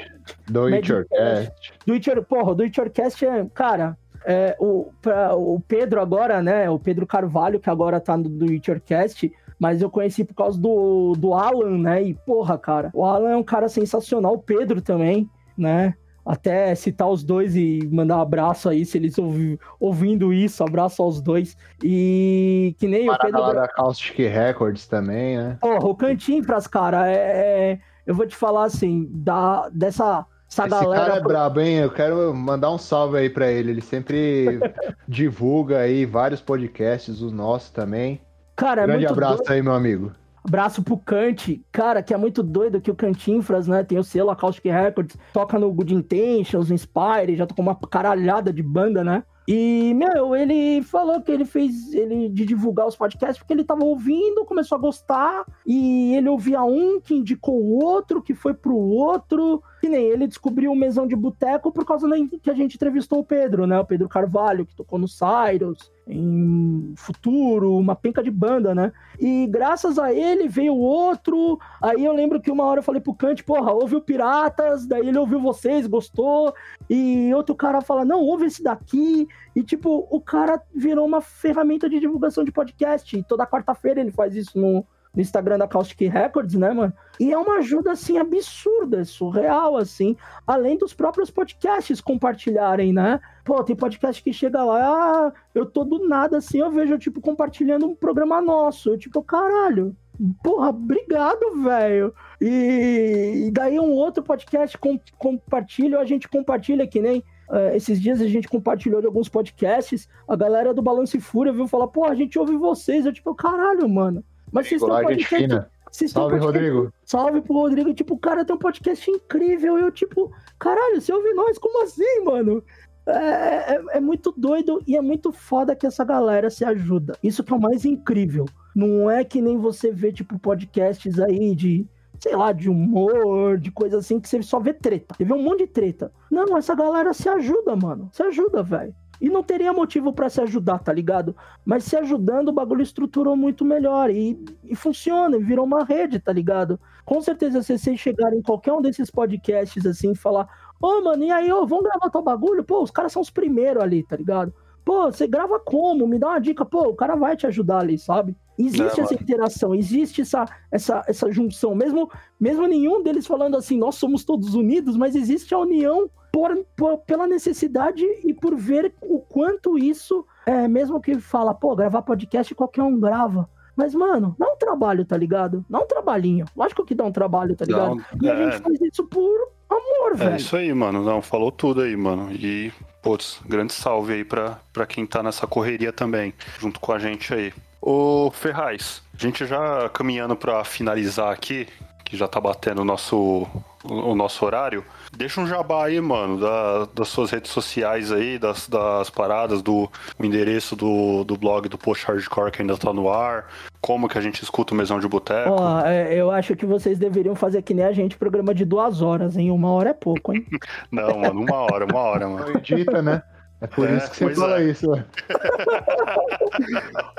Do It Your Cast. Do It Your, porra, do It Your Cast é. Cara, é, o, pra, o Pedro agora, né? O Pedro Carvalho, que agora tá no do It Your Cast, mas eu conheci por causa do, do Alan, né? E porra, cara, o Alan é um cara sensacional, o Pedro também, né? Até citar os dois e mandar um abraço aí, se eles ouvi, ouvindo isso, abraço aos dois. E que nem Parada o Pedro. lá da Caustic Records também, né? Porra, o Cantinho pras cara, é, é- eu vou te falar assim, da, dessa essa Esse galera. cara é brabo, hein? Eu quero mandar um salve aí pra ele. Ele sempre divulga aí vários podcasts, os nossos também. cara, é Grande muito abraço doido. aí, meu amigo. Abraço pro Kant, cara, que é muito doido que o Cantinfras, né? Tem o selo Acoustic Records, toca no Good Intentions, Inspire, já tocou uma caralhada de banda, né? E, meu, ele falou que ele fez ele de divulgar os podcasts porque ele tava ouvindo, começou a gostar, e ele ouvia um que indicou o outro, que foi pro outro. Que nem ele descobriu o Mesão de Boteco por causa da- que a gente entrevistou o Pedro, né? O Pedro Carvalho, que tocou no Cyrus, em Futuro, uma penca de banda, né? E graças a ele veio outro. Aí eu lembro que uma hora eu falei pro Kant, porra, ouve o Piratas, daí ele ouviu vocês, gostou. E outro cara fala, não, ouve esse daqui. E tipo, o cara virou uma ferramenta de divulgação de podcast. E toda quarta-feira ele faz isso no, no Instagram da Caustic Records, né, mano? E é uma ajuda, assim, absurda, surreal, assim. Além dos próprios podcasts compartilharem, né? Pô, tem podcast que chega lá, ah, eu tô do nada, assim, eu vejo, tipo, compartilhando um programa nosso. Eu, tipo, caralho, porra, obrigado, velho. E, e daí um outro podcast com, compartilha, a gente compartilha, que nem eh, esses dias a gente compartilhou de alguns podcasts, a galera do Balanço e Fúria viu falar, pô, a gente ouve vocês. Eu, tipo, caralho, mano. Mas vocês gente podcast vocês um Salve, podcast- Rodrigo. Salve pro Rodrigo. Tipo, o cara tem um podcast incrível. Eu, tipo, caralho, você ouve nós? Como assim, mano? É, é- é muito doido e é muito foda que essa galera se ajuda. Isso que é o mais incrível. Não é que nem você vê, tipo, podcasts aí de, sei lá, de humor, de coisa assim, que você só vê treta. Você vê um monte de treta. Não, essa galera se ajuda, mano. Se ajuda, velho. E não teria motivo pra se ajudar, tá ligado? Mas se ajudando, o bagulho estruturou muito melhor. E, e funciona, virou uma rede, tá ligado? Com certeza, se vocês chegarem em qualquer um desses podcasts assim e falar, ô, mano, e aí, ô, vamos gravar tal bagulho? Pô, os caras são os primeiros ali, tá ligado? Pô, você grava como? Me dá uma dica, pô, o cara vai te ajudar ali, sabe? Existe É, essa interação, existe essa, essa, essa junção, mesmo, mesmo nenhum deles falando assim, nós somos todos unidos, mas existe a união por, por- pela necessidade e por ver o quanto isso, é, mesmo que fala, pô, gravar podcast qualquer um grava. Mas, mano, dá um trabalho, tá ligado? Dá um trabalhinho. Lógico que dá um trabalho, tá ligado? Não, E a é, gente faz isso por amor, é velho. isso aí, mano. Não, falou tudo aí, mano. E, putz, grande salve aí pra, pra quem tá nessa correria também, junto com a gente aí. Ô, Ferraz, a gente já caminhando pra finalizar aqui, que já tá batendo o nosso, o, nosso horário. Deixa um jabá aí, mano, da- das suas redes sociais aí, das, das paradas, do o endereço do, do blog do Post Hardcore que ainda tá no ar, como que a gente escuta o Mesão de Boteco. Ó, é, eu acho que vocês deveriam fazer que nem a gente, programa de duas horas, hein? Uma hora é pouco, hein? Não, mano, uma hora, uma hora, mano. Edita, né? É por É, isso que você fala é. isso.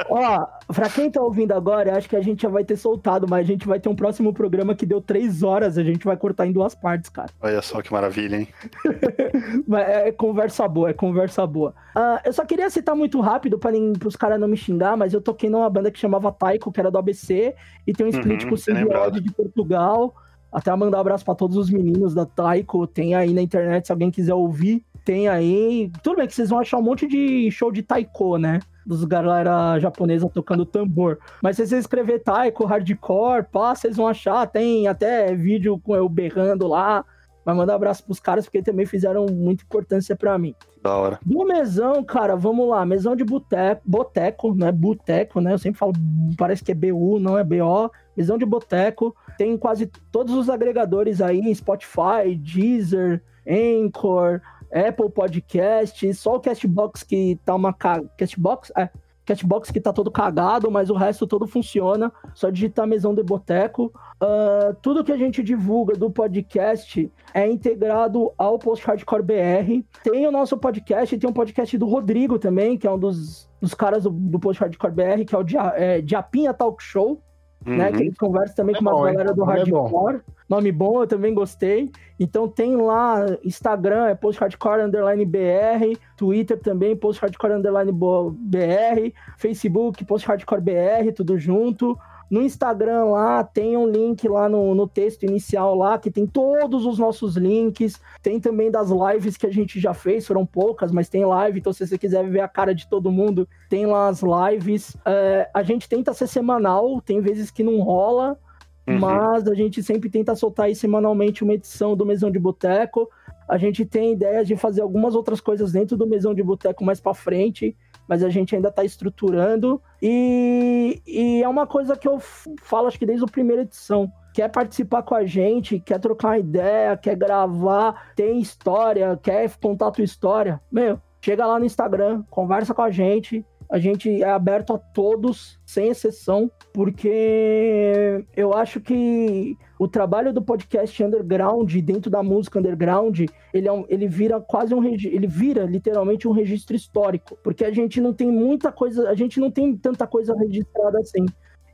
Ó, pra quem tá ouvindo agora, eu acho que a gente já vai ter soltado, mas a gente vai ter um próximo programa que deu três horas, a gente vai cortar em duas partes, cara. Olha só que maravilha, hein? Mas é conversa boa, é conversa boa. Ah, eu só queria citar muito rápido para os caras não me xingar, mas eu toquei numa banda que chamava Taiko, que era do ABC, e tem um split Uhum, com o. Symbiose de Portugal. Até mandar um abraço para todos os meninos da Taiko. Tem aí na internet, se alguém quiser ouvir, tem aí. Tudo bem que vocês vão achar um monte de show de Taiko, né? Dos galera japonesa tocando tambor. Mas se você escrever Taiko, hardcore, pá, vocês vão achar. Tem até vídeo com eu berrando lá. Mas mandar um abraço pros caras, porque também fizeram muita importância para mim. Da hora. Do mesão, cara, vamos lá. Mesão de boteco, boteco, né? Boteco, né? Eu sempre falo, parece que é BU, não é BO. Mesão de boteco. Tem quase todos os agregadores aí: Spotify, Deezer, Anchor, Apple Podcast. Só o Castbox que tá uma. ca- Castbox? É. Castbox que tá todo cagado, mas o resto todo funciona. Só digitar Mesão de Boteco. Ah, tudo que a gente divulga do podcast é integrado ao Post Hardcore BR. Tem o nosso podcast, tem um podcast do Rodrigo também, que é um dos, dos caras do, do Post Hardcore BR, que é o Dia, é, Diapinha Talk Show. uhum. né? Que eles conversam também é com uma bom, galera do é hardcore. Nome bom, eu também gostei. Então tem lá Instagram, é Post Hardcore Underline BR, Twitter também, Post Hardcore Underline BR, Facebook, Post Hardcore BR, tudo junto. No Instagram lá tem um link lá no, no texto inicial lá que tem todos os nossos links. Tem também das lives que a gente já fez, foram poucas, mas tem live. Então, se você quiser ver a cara de todo mundo, tem lá as lives. É, a gente tenta ser semanal, tem vezes que não rola, uhum. mas a gente sempre tenta soltar aí semanalmente uma edição do Mesão de Boteco. A gente tem ideias de fazer algumas outras coisas dentro do Mesão de Boteco mais para frente mas a gente ainda está estruturando. E, e é uma coisa que eu falo, acho que desde a primeira edição. Quer participar com a gente, quer trocar uma ideia, quer gravar, tem história, quer contar a tua história. Meu, chega lá no Instagram, conversa com a gente, a gente é aberto a todos, sem exceção, porque eu acho que o trabalho do podcast underground, dentro da música underground, ele, é um, ele vira quase um ele vira literalmente um registro histórico, porque a gente não tem muita coisa, a gente não tem tanta coisa registrada assim.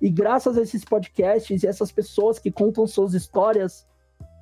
E graças a esses podcasts e essas pessoas que contam suas histórias,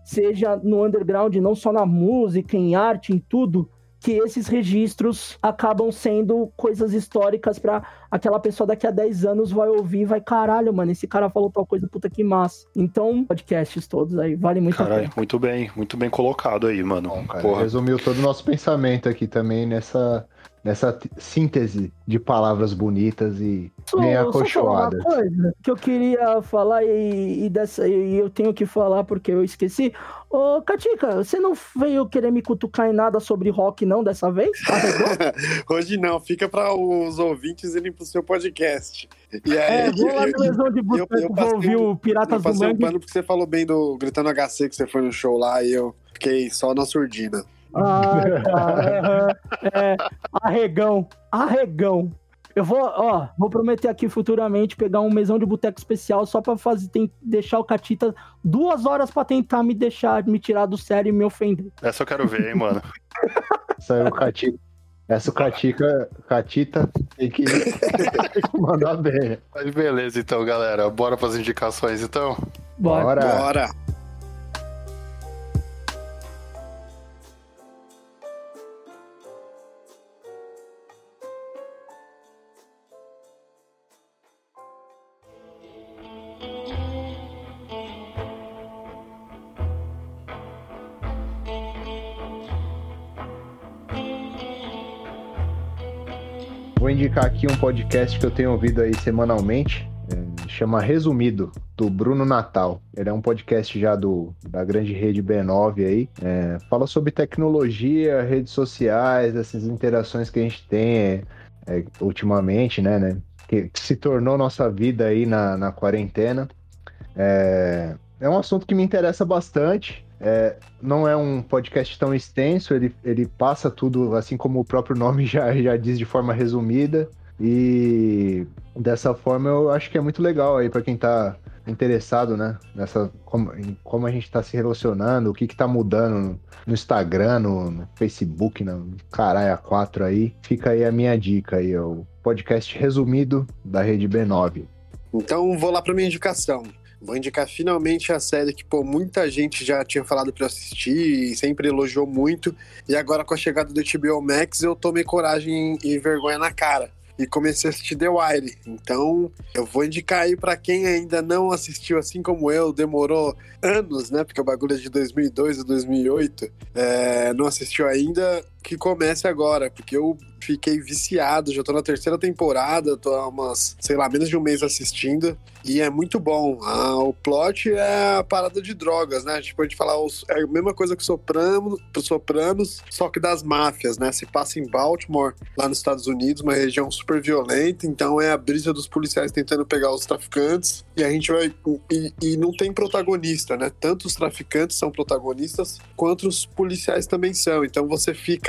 seja no underground, não só na música, em arte, em tudo, que esses registros acabam sendo coisas históricas para aquela pessoa daqui a 10 anos vai ouvir e vai, caralho, mano, esse cara falou tal coisa, puta que massa. Então, podcasts todos aí, vale muito Caralho, a pena. muito bem, muito bem colocado aí, mano. Bom, cara, Porra. Resumiu todo o nosso pensamento aqui também nessa nessa síntese de palavras bonitas e só, bem acolchoadas. Uma coisa que eu queria falar e, e, dessa, e eu tenho que falar porque eu esqueci. Ô, Katika, você não veio querer me cutucar em nada sobre rock, não, dessa vez? Hoje não, fica para os ouvintes irem pro seu podcast. E aí, é, vou lá no Lesão de Boteco, vou ouvir o Piratas eu do Mangue. Um pano porque você falou bem do Gritando HC, que você foi no show lá, e eu fiquei só na surdina. Ah, cara, é, é, arregão, arregão. Eu vou, ó, vou prometer aqui futuramente pegar um mesão de boteco especial só pra fazer, tem, deixar o Catita duas horas pra tentar me deixar, me tirar do sério e me ofender. Essa eu quero ver, hein, mano. Saiu o Catita. Essa o Catica, Catita tem que, tem que mandar bem. Mas beleza, então, galera. Bora pras indicações, então? Bora. Bora. Bora. Vou indicar aqui um podcast que eu tenho ouvido aí semanalmente, é, chama Resumido, do Bruno Natal. Ele é um podcast já do, da grande rede B9 aí. É, fala sobre tecnologia, redes sociais, essas interações que a gente tem é, é ultimamente, né, né? Que, se tornou nossa vida aí na, na quarentena. É, é um assunto que me interessa bastante. É, não é um podcast tão extenso, ele, ele passa tudo, assim como o próprio nome já, já diz de forma resumida. E dessa forma eu acho que é muito legal aí para quem está interessado, né? Nessa, como, em como a gente está se relacionando, o que está mudando no, no Instagram, no, no, Facebook, no caralho A4 aí. Fica aí a minha dica aí, o podcast resumido da Rede B9. Então vou lá para minha indicação. Vou indicar finalmente a série que, pô, muita gente já tinha falado para assistir e sempre elogiou muito. E agora, com a chegada do HBO Max, eu tomei coragem e vergonha na cara e comecei a assistir The Wire. Então, eu vou indicar aí para quem ainda não assistiu, assim como eu, demorou anos, né? Porque o bagulho é de 2002 a 2008, é, não assistiu ainda, que comece agora, porque eu fiquei viciado, já tô na terceira temporada, tô há umas, sei lá, menos de um mês assistindo, e é muito bom. Ah, o plot é a parada de drogas, né? A gente pode falar, é a mesma coisa que Soprano, Sopranos, só que das máfias, né? Se passa em Baltimore, lá nos Estados Unidos, uma região super violenta, então é a brisa dos policiais tentando pegar os traficantes, e a gente vai. E, e não tem protagonista, né? Tanto os traficantes são protagonistas, quanto os policiais também são. Então você fica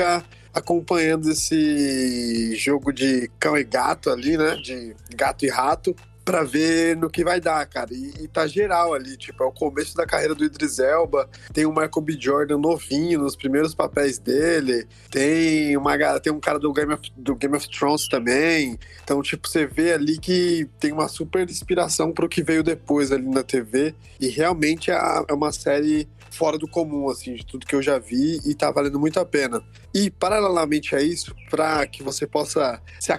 acompanhando esse jogo de cão e gato ali, né? De gato e rato, pra ver no que vai dar, cara. E, e tá geral ali, tipo, é o começo da carreira do Idris Elba, tem o Michael B. Jordan novinho nos primeiros papéis dele, tem uma tem um cara do Game of, do Game of Thrones também. Então, tipo, você vê ali que tem uma super inspiração pro que veio depois ali na TV. E realmente é, é uma série fora do comum, assim, de tudo que eu já vi e tá valendo muito a pena. E, paralelamente a isso, para que você possa, se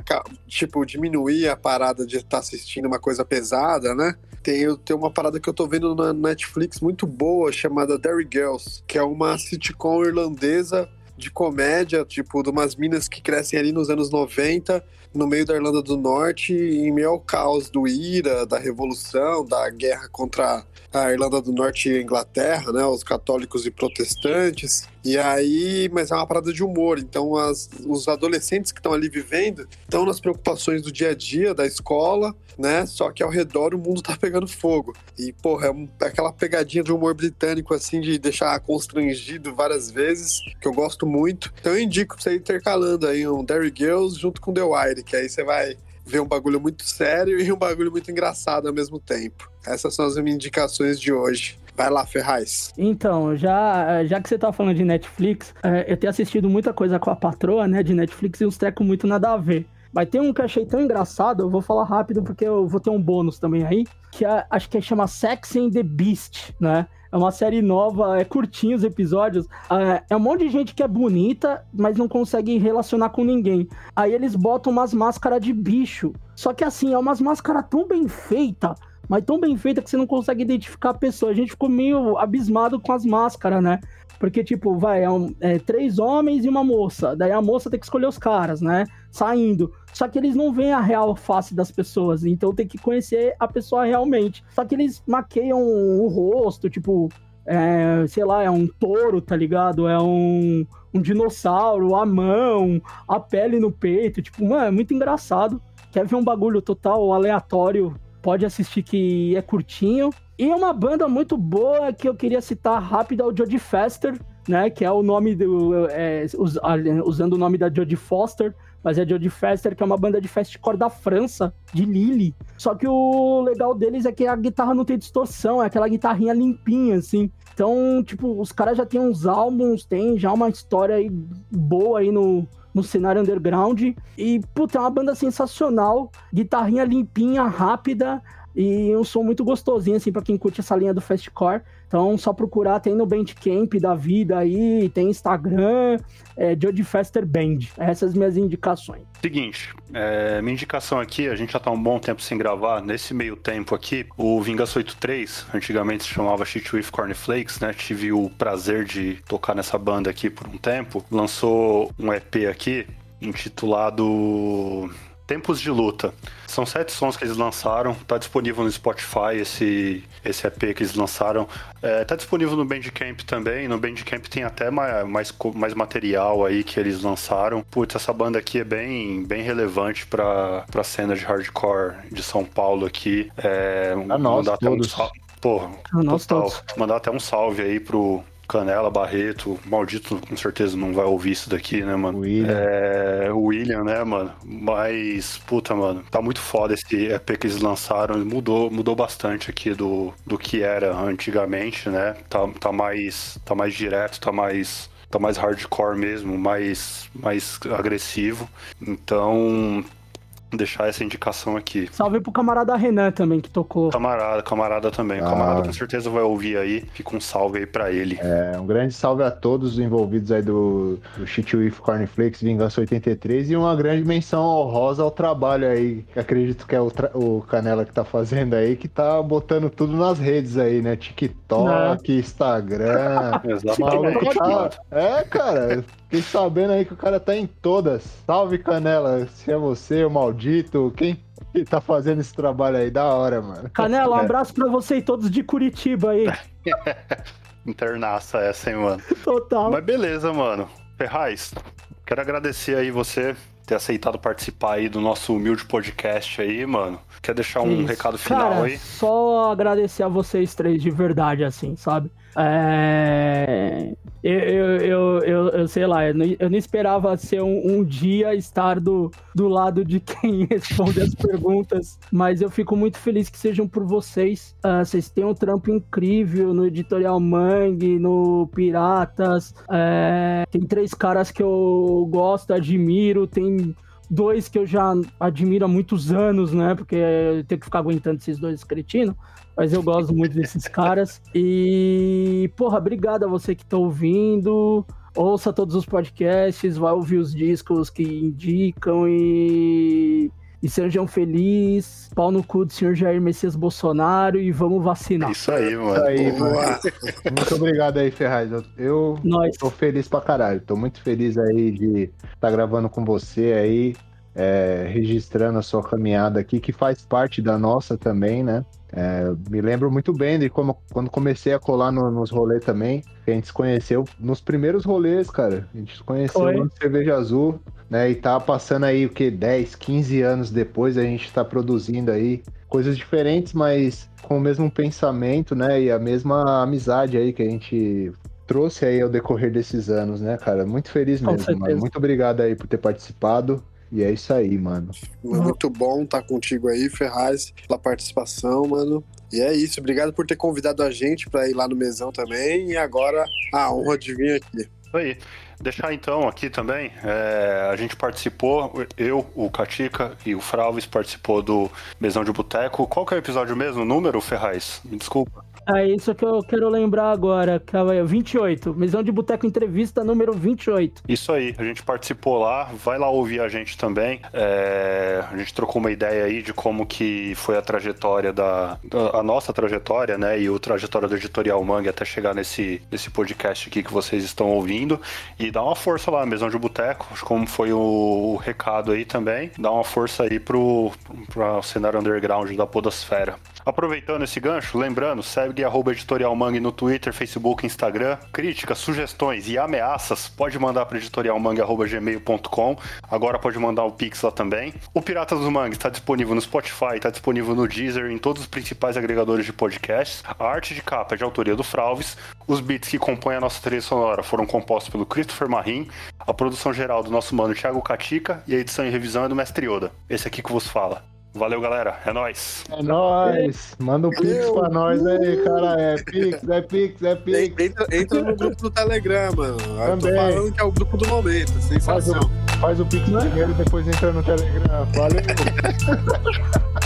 tipo, diminuir a parada de estar tá assistindo uma coisa pesada, né? Tem, tem uma parada que eu tô vendo na Netflix muito boa, chamada Derry Girls, que é uma sitcom irlandesa de comédia, tipo, de umas minas que crescem ali nos anos 90, no meio da Irlanda do Norte, em meio ao caos do IRA, da Revolução, da guerra contra a Irlanda do Norte e a Inglaterra, né? Os católicos e protestantes. E aí, mas é uma parada de humor. Então, as, os adolescentes que estão ali vivendo estão nas preocupações do dia a dia, da escola, né? Só que ao redor o mundo tá pegando fogo. E, porra, é, um, é aquela pegadinha de humor britânico, assim, de deixar constrangido várias vezes, que eu gosto muito. Então, eu indico pra você intercalando aí um Derry Girls junto com The Wire, que aí você vai ver um bagulho muito sério e um bagulho muito engraçado ao mesmo tempo. Essas são as minhas indicações de hoje. Vai lá, Ferraz. Então, já, já que você tá falando de Netflix, é, eu tenho assistido muita coisa com a patroa, né, de Netflix e uns trecos muito nada a ver. Mas tem um que eu achei tão engraçado, eu vou falar rápido porque eu vou ter um bônus também aí, que é, acho que chama Sex and the Beast, né? É uma série nova, é curtinho os episódios. É, é um monte de gente que é bonita, mas não consegue relacionar com ninguém. Aí eles botam umas máscaras de bicho. Só que assim, é umas máscaras tão bem feitas mas tão bem feita que você não consegue identificar a pessoa. A gente ficou meio abismado com as máscaras, né? Porque, tipo, vai, é, um, é, três homens e uma moça. Daí a moça tem que escolher os caras, né? Saindo. Só que eles não veem a real face das pessoas. Então tem que conhecer a pessoa realmente. Só que eles maqueiam o rosto, tipo, é, sei lá, é um touro, tá ligado? É um, um dinossauro, a mão, a pele no peito. Tipo, mano, é muito engraçado. Quer ver um bagulho total aleatório? Pode assistir que é curtinho. E uma banda muito boa que eu queria citar rápido é o Jodie Foster, né? Que é o nome do. É, usando o nome da Jodie Foster, mas é Jodie Foster, que é uma banda de fastcore da França, de Lille. Só que o legal deles é que a guitarra não tem distorção, é aquela guitarrinha limpinha, assim. Então, tipo, os caras já têm uns álbuns, tem já uma história aí boa aí no, no cenário underground. E, puta, é uma banda sensacional, guitarrinha limpinha, rápida. E um som muito gostosinho, assim, pra quem curte essa linha do fastcore. Então, só procurar, tem no Bandcamp da vida aí, tem Instagram, é Jodie Faster Band. Essas minhas indicações. Seguinte, é, minha indicação aqui, a gente já tá um bom tempo sem gravar. Nesse meio tempo aqui, o Vingança 83, antigamente se chamava Shit With Cornflakes, né? Tive o prazer de tocar nessa banda aqui por um tempo. Lançou um EP aqui, intitulado Tempos de Luta. São sete sons que eles lançaram, tá disponível no Spotify esse, esse EP que eles lançaram. É, tá disponível no Bandcamp também, no Bandcamp tem até mais, mais, mais material aí que eles lançaram. Putz, essa banda aqui é bem, bem relevante pra, pra cena de hardcore de São Paulo aqui. É, a nós todos. Um, porra, total. Mandar até um salve aí pro, Canela, Barreto, Maldito com certeza não vai ouvir isso daqui, né, mano? William. É, o William, né, mano? Mas, puta, mano, tá muito foda esse EP que eles lançaram. Mudou, mudou bastante aqui do, do que era antigamente, né? Tá, tá, mais, tá mais direto, tá mais tá mais hardcore mesmo, mais, mais agressivo. Então, deixar essa indicação aqui. Salve pro camarada Renan também, que tocou. Camarada, camarada também. Ah. Camarada com certeza vai ouvir aí. Fica um salve aí pra ele. É, um grande salve a todos os envolvidos aí do, do Shit With Cornflakes Vingança 83 e uma grande menção honrosa ao trabalho aí, que acredito que é o, o Canela que tá fazendo aí, que tá botando tudo nas redes aí, né? TikTok, Instagram. Exatamente. Tá... É, cara, Fiquei sabendo aí que o cara tá em todas. Salve, Canela. Se é você, o maldito, quem tá fazendo esse trabalho aí, da hora, mano. Canela, um é. abraço pra você e todos de Curitiba aí. Internaça essa, hein, mano. Total. Mas beleza, mano. Ferraz, quero agradecer aí você ter aceitado participar aí do nosso humilde podcast aí, mano. Quer deixar um Isso. recado final Cara, aí? Só agradecer a vocês três de verdade, assim, sabe? É... Eu, eu, eu, eu, sei lá, eu não, eu não esperava ser um, um, dia estar do, do lado de quem responde as perguntas, mas eu fico muito feliz que sejam por vocês. Uh, vocês têm um trampo incrível no Editorial Mangue, no Piratas. É... Tem três caras que eu gosto, admiro, tem dois que eu já admiro há muitos anos, né? Porque eu tenho que ficar aguentando esses dois cretinos. Mas eu gosto muito desses caras. E, porra, obrigado a você que tá ouvindo. Ouça todos os podcasts, vai ouvir os discos que indicam e e sejam felizes. Pau no cu do senhor Jair Messias Bolsonaro e vamos vacinar. Isso aí, mano. Isso aí, mano. muito obrigado aí, Ferraz. Eu, eu tô feliz pra caralho. Tô muito feliz aí de estar tá gravando com você aí, é, registrando a sua caminhada aqui, que faz parte da nossa também, né? É, me lembro muito bem de como quando comecei a colar no, nos rolês também, que a gente se conheceu nos primeiros rolês, cara. A gente se conheceu Foi. no Cerveja Azul, né? E tá passando aí o que 10, 15 anos depois a gente tá produzindo aí coisas diferentes, mas com o mesmo pensamento, né? E a mesma amizade aí que a gente trouxe aí ao decorrer desses anos, né, cara? Muito feliz mesmo, mano. Muito obrigado aí por ter participado. E é isso aí, mano. Muito bom estar tá contigo aí, Ferraz, pela participação, mano. E é isso, obrigado por ter convidado a gente para ir lá no mesão também. E agora a honra de vir aqui. Isso aí. Deixar então aqui também, é, a gente participou, eu, o Katika e o Fralves participou do Mesão de Boteco. Qual que é o episódio mesmo? O número, Ferraz? Me desculpa. É isso que eu quero lembrar agora, que é 28. Mesão de Boteco Entrevista número 28. Isso aí, a gente participou lá, vai lá ouvir a gente também. É, a gente trocou uma ideia aí de como que foi a trajetória da, a nossa trajetória, né? E o trajetória do Editorial Manga até chegar nesse, nesse podcast aqui que vocês estão ouvindo. E dá uma força lá, Mesão de Boteco, como foi o, o, recado aí também. Dá uma força aí pro, pro cenário underground da Podosfera. Aproveitando esse gancho, lembrando, segue arroba Editorial Mangue no Twitter, Facebook, Instagram. Críticas, sugestões e ameaças, pode mandar para editorialmangue.gmail.com. Agora pode mandar o Pix lá também. O Piratas do Mangue está disponível no Spotify, está disponível no Deezer, em todos os principais agregadores de podcasts. A arte de capa é de autoria do Fralves. Os beats que compõem a nossa trilha sonora foram compostos pelo Christopher Marim. A produção geral do nosso mano Thiago Catica e a edição e revisão é do Mestre Yoda. Esse aqui que vos fala. Valeu, galera. É nóis. É nóis. Manda um Pix pra nós aí, cara. É Pix, é Pix, é Pix. Entra, entra no grupo do Telegram, mano. Eu tô falando que é o grupo do momento. Sensação. Faz o, faz o Pix primeiro e depois entra no Telegram. Valeu.